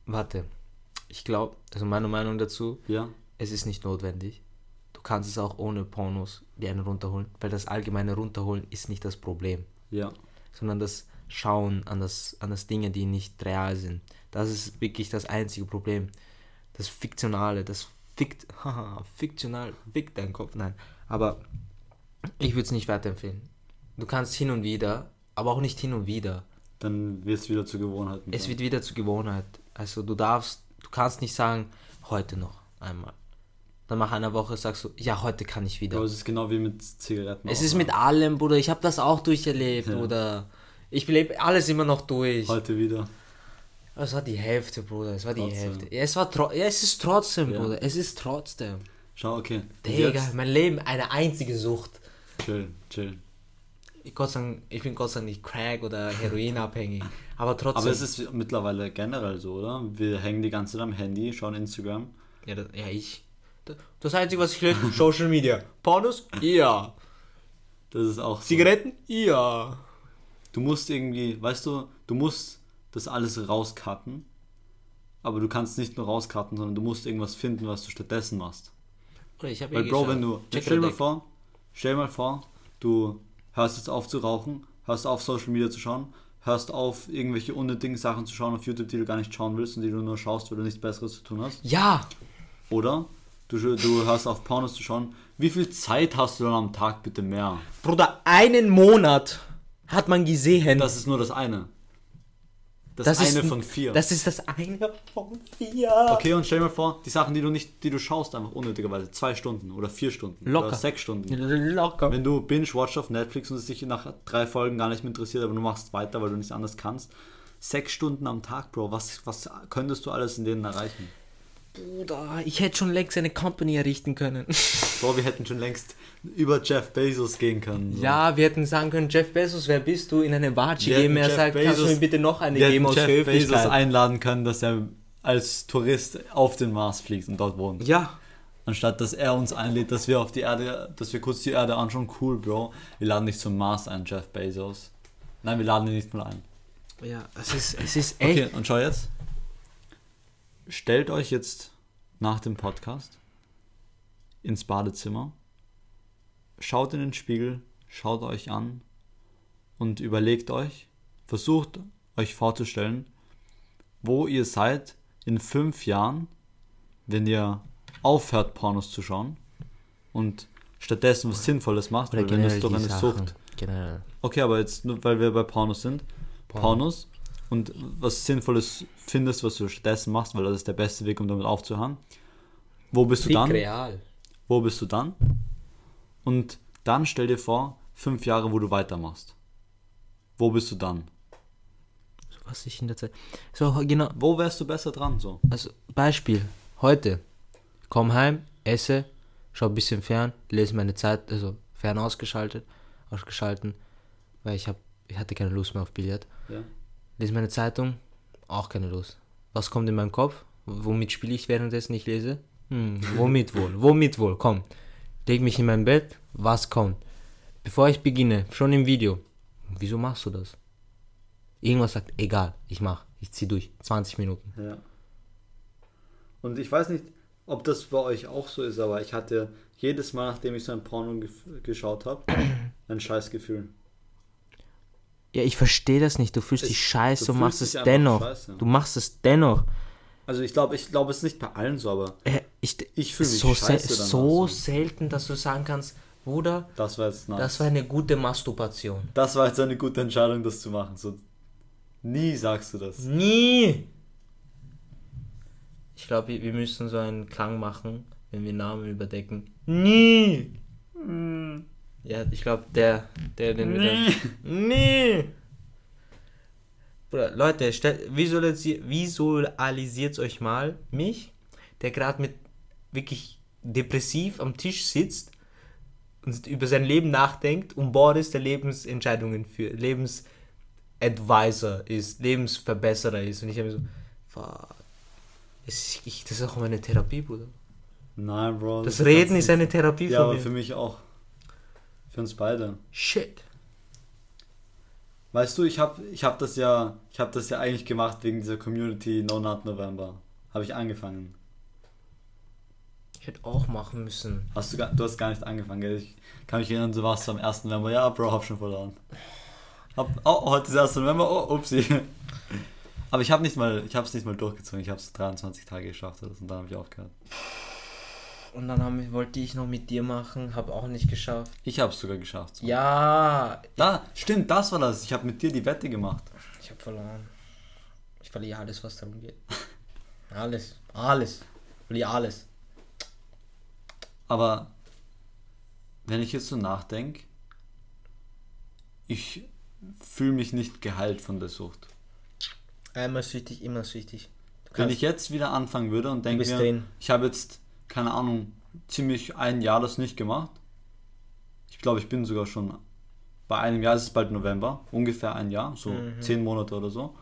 Warte. Ich glaube, also meine Meinung dazu, Ja? es ist nicht notwendig. Du kannst es auch ohne Pornos dir einen runterholen, weil das allgemeine Runterholen ist nicht das Problem. Ja. sondern das Schauen an das, an das Dinge, die nicht real sind. Das ist wirklich das einzige Problem. Das Fiktionale, das Haha, fiktional, fickt dein Kopf, nein. Aber ich würde es nicht weiterempfehlen. Du kannst hin und wieder, aber auch nicht hin und wieder. Dann wird es wieder zur Gewohnheit. Es wird wieder zur Gewohnheit. Also du darfst, du kannst nicht sagen, heute noch einmal. Dann nach einer Woche sagst du, ja, heute kann ich wieder. Aber es ist genau wie mit Zigaretten. Es auch, ist ne? mit allem, Bruder. Ich habe das auch durcherlebt, Ja. Bruder. Ich lebe alles immer noch durch. Heute wieder. Es war die Hälfte, Bruder. Es war die Trotzdem. Hälfte. Ja, es war tro ja, es ist trotzdem, Ja. Bruder. Es ist trotzdem. Schau, okay. Digga, mein Leben, eine einzige Sucht. Chill, chill. Ich, Gott sei Dank, ich bin Gott sei Dank nicht Crack oder Heroinabhängig. Aber trotzdem. Aber es ist mittlerweile generell so, oder? Wir hängen die ganze Zeit am Handy, schauen Instagram. ja, das, ja, ich. Das Einzige, was ich lese, Social Media. Pornos? Ja. Das ist auch so. Zigaretten? Ja. Du musst irgendwie, weißt du, du musst das alles rauscutten. Aber du kannst nicht nur rauscutten, sondern du musst irgendwas finden, was du stattdessen machst. Oder ich habe Weil, Bro, wenn du. Stell dir mal vor, stell mal vor, du hörst jetzt auf zu rauchen, hörst auf Social Media zu schauen, hörst auf irgendwelche unnötigen Sachen zu schauen auf YouTube, die du gar nicht schauen willst und die du nur schaust, weil du nichts Besseres zu tun hast. Ja. Oder du, du hörst auf Pornos zu schauen. Wie viel Zeit hast du dann am Tag bitte mehr? Bruder, einen Monat hat man gesehen. Das ist nur das eine. Das, Das ist eine ein- von vier. Das ist das eine von vier. okay, und stell dir mal vor, die Sachen, die du nicht, die du schaust, einfach unnötigerweise. Zwei Stunden oder vier Stunden. Locker. Oder sechs Stunden. Locker. Wenn du binge-watch auf Netflix und es dich nach drei Folgen gar nicht mehr interessiert, aber du machst weiter, weil du nicht anders kannst. Sechs Stunden am Tag, Bro. Was, was könntest du alles in denen erreichen? Bruder, ich hätte schon längst eine Company errichten können. Bro, wir hätten schon längst über Jeff Bezos gehen können. so. Ja, wir hätten sagen können, Jeff Bezos, wer bist du? In eine Watsche geben. Er Jeff sagt, kannst du Bezos- mir bitte noch eine Wir geben aus Jeff Bezos Höflichkeit? einladen können, dass er als Tourist auf den Mars fliegt und dort wohnt. Ja. Anstatt dass er uns einlädt, dass wir auf die Erde, dass wir kurz die Erde anschauen. Cool, Bro. Wir laden nicht zum Mars ein, Jeff Bezos. Nein, wir laden ihn nicht mal ein. Ja, es ist, es ist echt. Okay, und schau jetzt. Stellt euch jetzt nach dem Podcast ins Badezimmer, schaut in den Spiegel, schaut euch an und überlegt euch, versucht euch vorzustellen, wo ihr seid in fünf Jahren, wenn ihr aufhört, Pornos zu schauen und stattdessen was Sinnvolles macht, Oder weil es generell doch eine Sachen. Sucht Generell. Okay, aber jetzt nur weil wir bei Pornos sind. Pornos. Und was Sinnvolles findest, was du stattdessen machst, weil das ist der beste Weg, um damit aufzuhören. Wo bist du Fick dann? real. Wo bist du dann? Und dann stell dir vor, fünf Jahre, wo du weitermachst. Wo bist du dann? Was ich in der Zeit. So, genau. Wo wärst du besser dran? So. Also, Beispiel. Heute. Komm heim, esse, schau ein bisschen fern, lese meine Zeit, also fern ausgeschaltet, ausgeschalten, weil ich hab, ich hatte keine Lust mehr auf Billard. Ja. Lese meine Zeitung, auch keine Lust. Was kommt in meinen Kopf? Womit spiele ich währenddessen ich lese? Hm, womit wohl? Womit wohl? Komm. Leg mich in mein Bett, was kommt? Bevor ich beginne, schon im Video. Wieso machst du das? Irgendwas sagt, egal, ich mach, ich zieh durch. 20 Minuten. Ja. Und ich weiß nicht, ob das bei euch auch so ist, aber ich hatte jedes Mal, nachdem ich so ein Porno geschaut habe, ein Scheißgefühl. Ja, ich verstehe das nicht. Du fühlst dich scheiße, du du machst es dennoch. scheiße. Du machst es dennoch. Also ich glaube, ich glaube, es ist nicht bei allen so, aber Äh, ich Ich fühl mich so, scheiße sel- so selten, dass du sagen kannst, Bruder, das war jetzt nice. das war eine gute Masturbation. Das war jetzt eine gute Entscheidung, das zu machen. So, nie sagst du das. Nie! Ich glaube, wir wir müssen so einen Klang machen, wenn wir Namen überdecken. Nie! Ja, ich glaube, der, der, den wir dann- Nie! Bruder, Leute, stellt, visualisiert, visualisiert euch mal mich, der gerade mit wirklich depressiv am Tisch sitzt und über sein Leben nachdenkt und Boris der Lebensentscheidungen für Lebensadvisor ist, Lebensverbesserer ist und ich habe mir so, fuck, das ist, ich, das ist auch meine Therapie, Bruder. Nein, Bro. Das kannst Reden ist eine Therapie Ja, von aber mir. für mich auch. Für uns beide. Shit. Weißt du, ich habe ich hab das ja, ich habe das ja eigentlich gemacht wegen dieser Community No Nut November. Habe ich angefangen. Ich hätte auch machen müssen. Hast du, gar, du hast gar nicht angefangen, gell? Ich kann mich erinnern, du warst am 1. November. Ja, Bro, hab schon verloren. Hab, oh, heute ist der 1. November. Oh, upsie. Aber ich habe nicht mal, ich habe es nicht mal durchgezogen. Ich habe es 23 Tage geschafft und dann habe ich aufgehört. Und dann haben, wollte ich noch mit dir machen, habe auch nicht geschafft. Ich habe es sogar geschafft. Ja, Da, stimmt, das war das. Ich habe mit dir die Wette gemacht. ich habe verloren. Ich verliere alles, was darum geht. Alles, alles. Ich verliere alles. Aber wenn ich jetzt so nachdenke, ich fühle mich nicht geheilt von der Sucht. Einmal süchtig, immer süchtig. Wenn ich jetzt wieder anfangen würde und denke bist mir, drin. ich habe jetzt, keine Ahnung, ziemlich ein Jahr das nicht gemacht. Ich glaube, ich bin sogar schon bei einem Jahr, es ist bald November, ungefähr ein Jahr, so Mhm. zehn Monate oder so.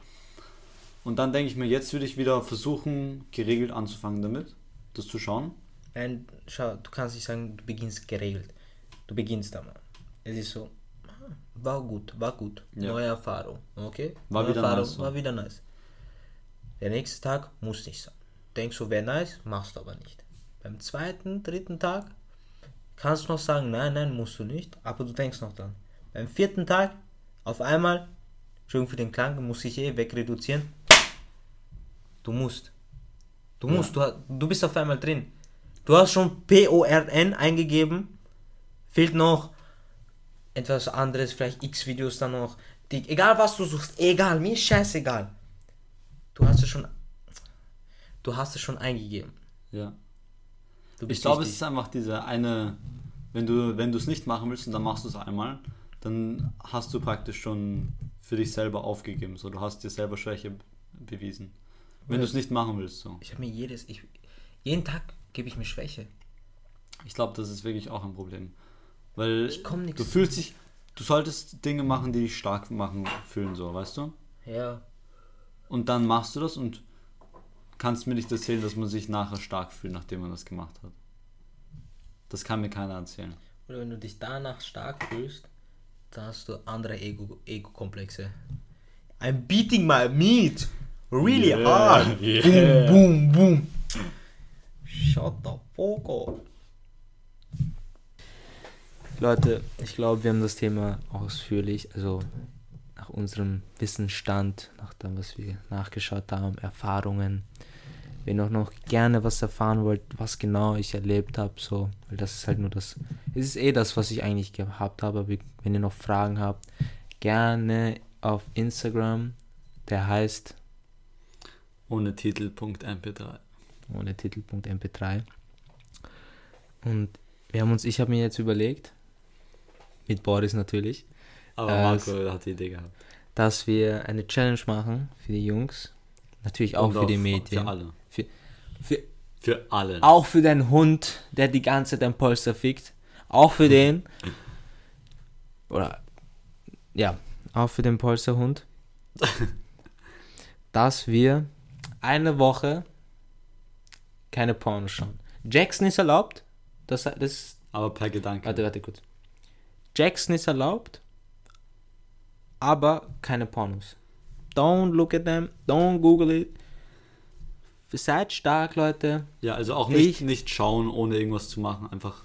Und dann denke ich mir, jetzt würde ich wieder versuchen, geregelt anzufangen damit, das zu schauen. Nein, schau, du kannst nicht sagen, du beginnst geregelt. Du beginnst einmal. Es ist so, war gut, war gut. Ja. Neue Erfahrung, okay? War Neue wieder Erfahrung, nice, so. War wieder nice. Der nächste Tag muss nicht sein. Denkst du, wäre nice, machst du aber nicht. Beim zweiten, dritten Tag kannst du noch sagen, nein, nein, musst du nicht, aber du denkst noch dran. Beim vierten Tag, auf einmal, Entschuldigung für den Klang, muss ich eh wegreduzieren. Du musst. Du musst, du, du bist auf einmal drin. Du hast schon PORN eingegeben. Fehlt noch etwas anderes, vielleicht X-Videos dann noch. Die, egal was du suchst, egal, mir ist scheißegal. Du hast es schon. Du hast es schon eingegeben. Ja. Ich glaube, es ist einfach diese eine, wenn du wenn du es nicht machen willst und dann machst du es einmal, dann hast du praktisch schon für dich selber aufgegeben. So, du hast dir selber Schwäche bewiesen. Wenn du es nicht machen willst, so. Ich habe mir jedes. Ich, jeden Tag gebe ich mir Schwäche. Ich glaube, das ist wirklich auch ein Problem. Weil du fühlst dich, du solltest Dinge machen, die dich stark machen, fühlen, so, weißt du? Ja. Und dann machst du das und kannst mir nicht erzählen, dass man sich nachher stark fühlt, nachdem man das gemacht hat. Das kann mir keiner erzählen. Oder wenn du dich danach stark fühlst, dann hast du andere Ego- Ego-Komplexe. I'm beating my meat really Yeah, hard. yeah. Boom, boom, boom. Shut the fuck up. Leute, ich glaube, wir haben das Thema ausführlich, also nach unserem Wissensstand, nach dem, was wir nachgeschaut haben, Erfahrungen. Wenn ihr noch gerne was erfahren wollt, was genau ich erlebt habe, so, weil das ist halt nur das, es ist eh das, was ich eigentlich gehabt habe, aber wenn ihr noch Fragen habt, gerne auf Instagram, der heißt Ohne Titel.mp3. ohne Titel.mp3. Und wir haben uns, ich habe mir jetzt überlegt, mit Boris natürlich, Aber Marco hat die Idee gehabt. dass wir eine Challenge machen für die Jungs, natürlich auch Und für die Medien, Für alle. Für, für, Für alle. auch für deinen Hund, der die ganze Zeit dein Polster fickt, auch für den, oder, ja, auch für den Polsterhund, dass wir eine Woche keine Pornos schauen. Jackson ist erlaubt, das, das Aber per Gedanke. Warte, warte kurz. Jackson ist erlaubt, aber keine Pornos. Don't look at them, don't google it. Seid stark, Leute. Ja, also auch nicht, Ich- nicht schauen, ohne irgendwas zu machen. Einfach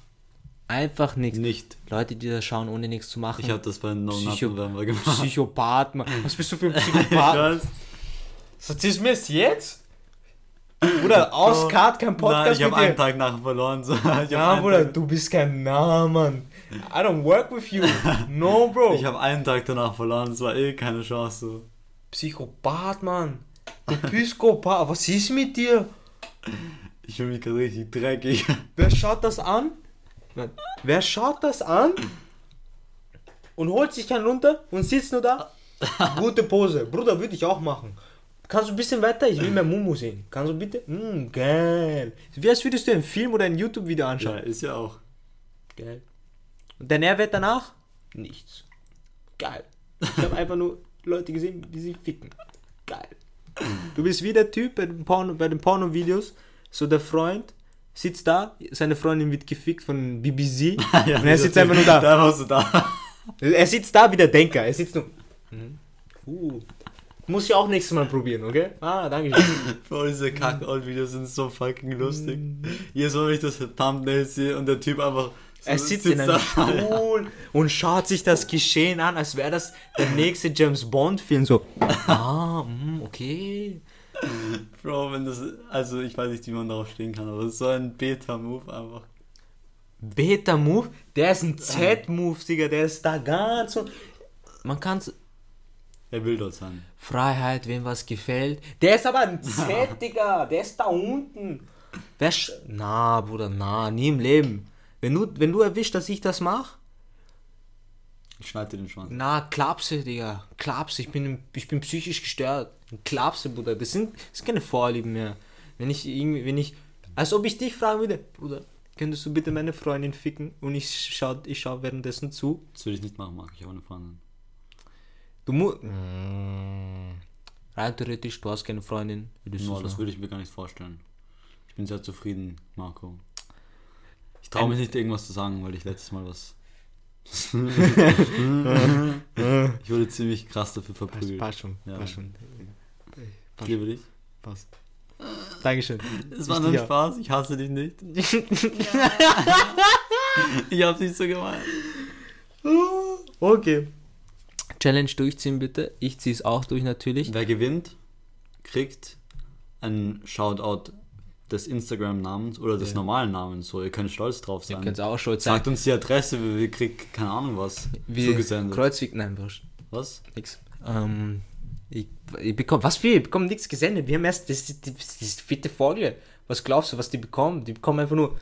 Einfach nichts. nicht. Leute, die das schauen, ohne nichts zu machen. Ich habe das bei No Nut Psycho- November gemacht. Psychopath, Mann. Was bist du für ein Psychopath? Erzählst du mir das jetzt? Bruder, aus Card kein Nein, Podcast ich habe einen Tag nachher verloren. So. Ja, einen Bruder, Tag, du bist kein Nah, Mann. I don't work with you. No, Bro. ich habe einen Tag danach verloren. Es war eh keine Chance. So. Psychopath, Mann. Du Psychopath. Was ist mit dir? Ich fühle mich gerade richtig dreckig. Wer schaut das an? Nein. Wer schaut das an und holt sich keinen runter und sitzt nur da? Gute Pose. Bruder, würde ich auch machen. Kannst du ein bisschen weiter? Ich will mehr Mumu sehen. Kannst du bitte? Mm, geil. Wie als würdest du einen Film oder ein YouTube-Video Ja, anschauen. ist ja auch. Geil. Und der Nährwert danach? Nichts. Geil. Ich habe einfach nur Leute gesehen, die sich ficken. Geil. Du bist wie der Typ bei den, Porno, bei den Porno-Videos, so der Freund sitzt da, seine Freundin wird gefickt von BBC Ja, und er sitzt einfach nur da. Da warst du da. Er sitzt da wie der Denker, er sitzt nur. Mhm. Uh. Muss ich auch nächstes Mal probieren, okay? Ah, danke schön. Bro, diese Kack-Out-Videos sind so fucking lustig. Jedes Mal, wenn ich das Thumbnail sehe und der Typ einfach. Er sitzt in einem. Stuhl und schaut sich das Geschehen an, als wäre das der nächste James Bond-Film. So, ah, mm, okay. Bro, wenn das. Also, ich weiß nicht, wie man darauf stehen kann, aber es ist so ein Beta-Move einfach. Beta-Move, der ist ein Z-Move, Digga, der ist da ganz so. Man kann Er will dort sein. Freiheit, wem was gefällt. Der ist aber ein Z, Digga, der ist da unten. Wer sch na, Bruder, na, nie im Leben. Wenn du, wenn du erwischt, dass ich das mach, Ich schneide dir den Schwanz. na, Klapse, Digga, Klapse, ich bin, ich bin psychisch gestört. Klapse, Bruder, das sind, das sind keine Vorlieben mehr. Wenn ich irgendwie, wenn ich, als ob ich dich fragen würde, Bruder, könntest du bitte meine Freundin ficken und ich schau, ich schau währenddessen zu. Das würde ich nicht machen, Marc. Ich habe eine Freundin. Du musst, rein theoretisch, du hast keine Freundin, würdest No, das würde ich mir gar nicht vorstellen. Ich bin sehr zufrieden, Marco. Ich traue mich nicht, irgendwas zu sagen, weil ich letztes Mal was. ich wurde ziemlich krass dafür verprügelt. Passt schon, Ja. passt schon. Ich liebe dich. Passt. Dankeschön. Es war nur ein. Spaß, ich hasse dich nicht. ich hab's nicht so gemeint. Okay. Challenge durchziehen bitte. Ich ziehe es auch durch natürlich. Wer gewinnt, kriegt einen Shoutout des Instagram-Namens oder des Ja. normalen Namens. So, ihr könnt stolz drauf Ihr sein. könnt auch stolz sein. Sagt uns die Adresse, wir, wir kriegen keine Ahnung was Wie zugesendet. Kreuzweg, nein, wurscht. Was? Nix. Ähm, Ich, ich bekomme, was für? Ich bekomme nichts gesendet. Wir haben erst, das ist die, das ist die vierte Folge. Was glaubst du, was die bekommen? Die bekommen einfach nur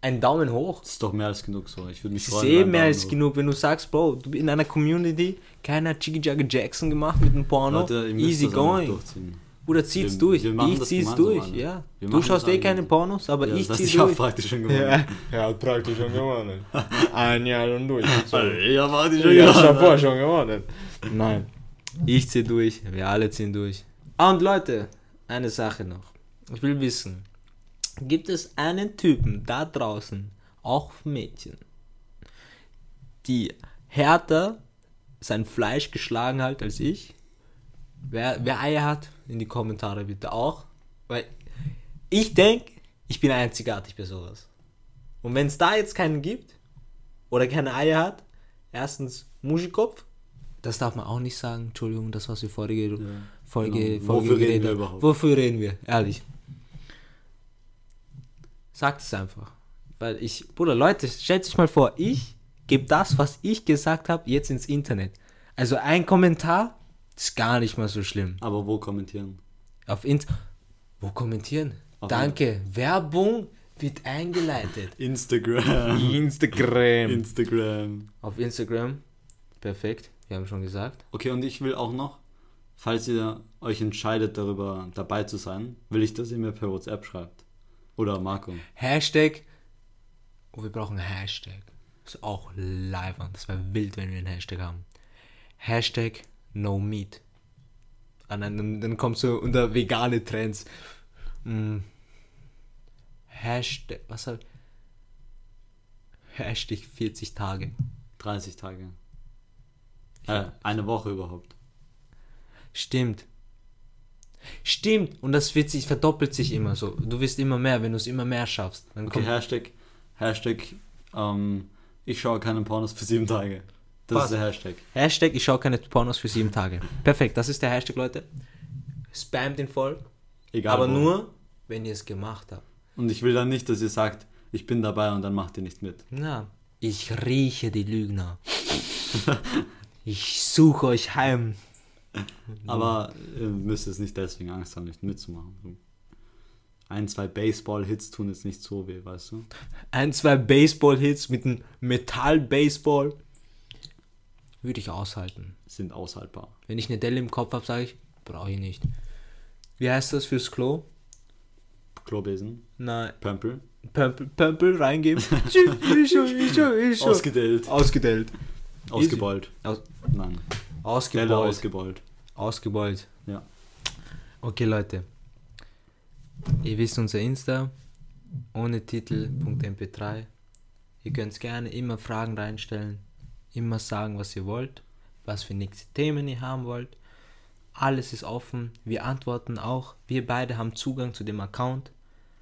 einen Daumen hoch. Das ist doch mehr als genug so. Ich würde mich Das freuen. ist eh mehr Daumen als hoch. genug, wenn du sagst, Bro, du bist in einer Community, keiner Jagger Jackson gemacht mit dem Porno. Leute, ihr Easy going. Oder zieh's Wir- durch. wir ich zieh's durch, ja. Wir Du schaust eh keine. Pornos, aber Ja, ich das zieh heißt, ich hab durch. praktisch schon gewonnen. er hat praktisch schon gewonnen. Ein Jahr schon durch. Ich hab praktisch Ja, davor schon gewonnen. Nein. Ich zieh durch, wir alle ziehen durch. Ah, und Leute, eine Sache noch. Ich will wissen, gibt es einen Typen da draußen, auch Mädchen, die härter sein Fleisch geschlagen hat als ich? Wer, wer Eier hat, in die Kommentare bitte auch. Weil ich denke, ich bin einzigartig bei sowas. Und wenn es da jetzt keinen gibt oder keine Eier hat, erstens Muschikopf, das darf man auch nicht sagen. Entschuldigung, das was wir vorige Folge, genau. Folge Wofür reden wir überhaupt? Wofür reden wir? Ehrlich. Sagt es einfach. Weil ich, Bruder, Leute, stellt sich mal vor, ich gebe das, was ich gesagt habe, jetzt ins Internet. Also ein Kommentar ist gar nicht mal so schlimm. Aber wo kommentieren? Auf Int Wo kommentieren? Auf Danke. Werbung wird eingeleitet. Instagram. Instagram. Instagram. Auf Instagram. Perfekt. Wir haben schon gesagt. Okay, und ich will auch noch, falls ihr euch entscheidet, darüber dabei zu sein, will ich, dass ihr mir per WhatsApp schreibt. Oder Marco. Hashtag. Oh, wir brauchen einen Hashtag. Ist auch live an. Das wäre wild, wenn wir einen Hashtag haben. Hashtag No Meat. Ah nein, dann, dann kommt so unter vegane Trends. Mm. Hashtag. Was hab Hashtag 40 Tage. 30 Tage. Äh, eine Woche überhaupt. Stimmt. Stimmt. Und das wird sich, verdoppelt sich immer so. Du wirst immer mehr, wenn du es immer mehr schaffst. Dann Okay, Hashtag, Hashtag, ähm, ich schaue keinen Pornos für sieben Tage. Das Passt. ist der Hashtag. Hashtag, ich schaue keine Pornos für sieben Tage. Perfekt, das ist der Hashtag, Leute. Spamt den voll. Egal. aber wo. nur, wenn ihr es gemacht habt. Und ich will dann nicht, dass ihr sagt, ich bin dabei und dann macht ihr nicht mit. Na, ich rieche die Lügner. ich suche euch heim. Aber ihr müsst jetzt nicht deswegen Angst haben, nicht mitzumachen. Ein, zwei Baseball-Hits tun jetzt nicht so weh, weißt du? Ein, zwei Baseball-Hits mit einem Metall-Baseball. Würde ich aushalten. Sind aushaltbar. Wenn ich eine Delle im Kopf habe, sage ich, brauche ich nicht. Wie heißt das fürs Klo? Klobesen, Nein, Pömpel, Pömpel, Pömpel reingeben. Ausgedellt, Ausgedellt. ausgebeult. Aus, Nein, Delle ausgebeult. ausgebeult. Ausgebeult. Ja. Okay, Leute. Ihr wisst unser Insta. Ohne Titel.mp3. Ihr könnt gerne immer Fragen reinstellen. Immer sagen, was ihr wollt. Was für nächste Themen ihr haben wollt. Alles ist offen. Wir antworten auch. Wir beide haben Zugang zu dem Account.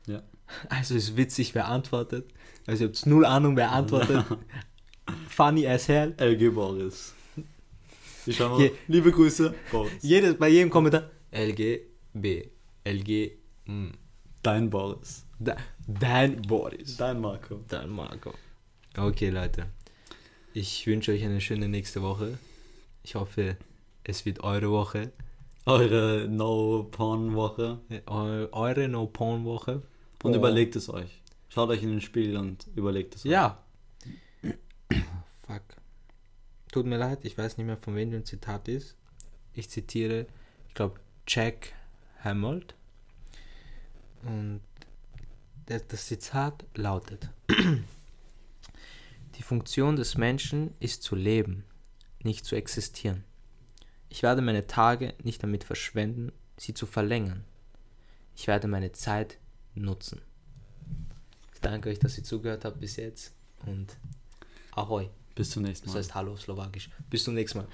Ja. Also ist witzig, wer antwortet. Also ihr habt null Ahnung, wer antwortet. Funny as hell. LG Boris. Ich schau mal. Je- Liebe Grüße, Boris. Jedes, bei jedem Kommentar. LG, B, LG, mm. Dein Boris. Da, dein Boris. Dein Marco. Dein Marco. Okay, Leute. Ich wünsche euch eine schöne nächste Woche. Ich hoffe, es wird eure Woche. Eure No-Porn-Woche. Eu eure No-Porn-Woche. Und Oh. überlegt es euch. Schaut euch in den Spiegel und überlegt es euch. Ja. Fuck. Tut mir leid, ich weiß nicht mehr, von wem ein Zitat ist. Ich zitiere, ich glaube, Jack Hammond. Und das, das Zitat lautet: Die Funktion des Menschen ist zu leben, nicht zu existieren. Ich werde meine Tage nicht damit verschwenden, sie zu verlängern. Ich werde meine Zeit nutzen. Ich danke euch, dass ihr zugehört habt bis jetzt und Ahoi. Bis zum nächsten Das Mal. heißt Hallo Slowakisch. Bis zum nächsten Mal.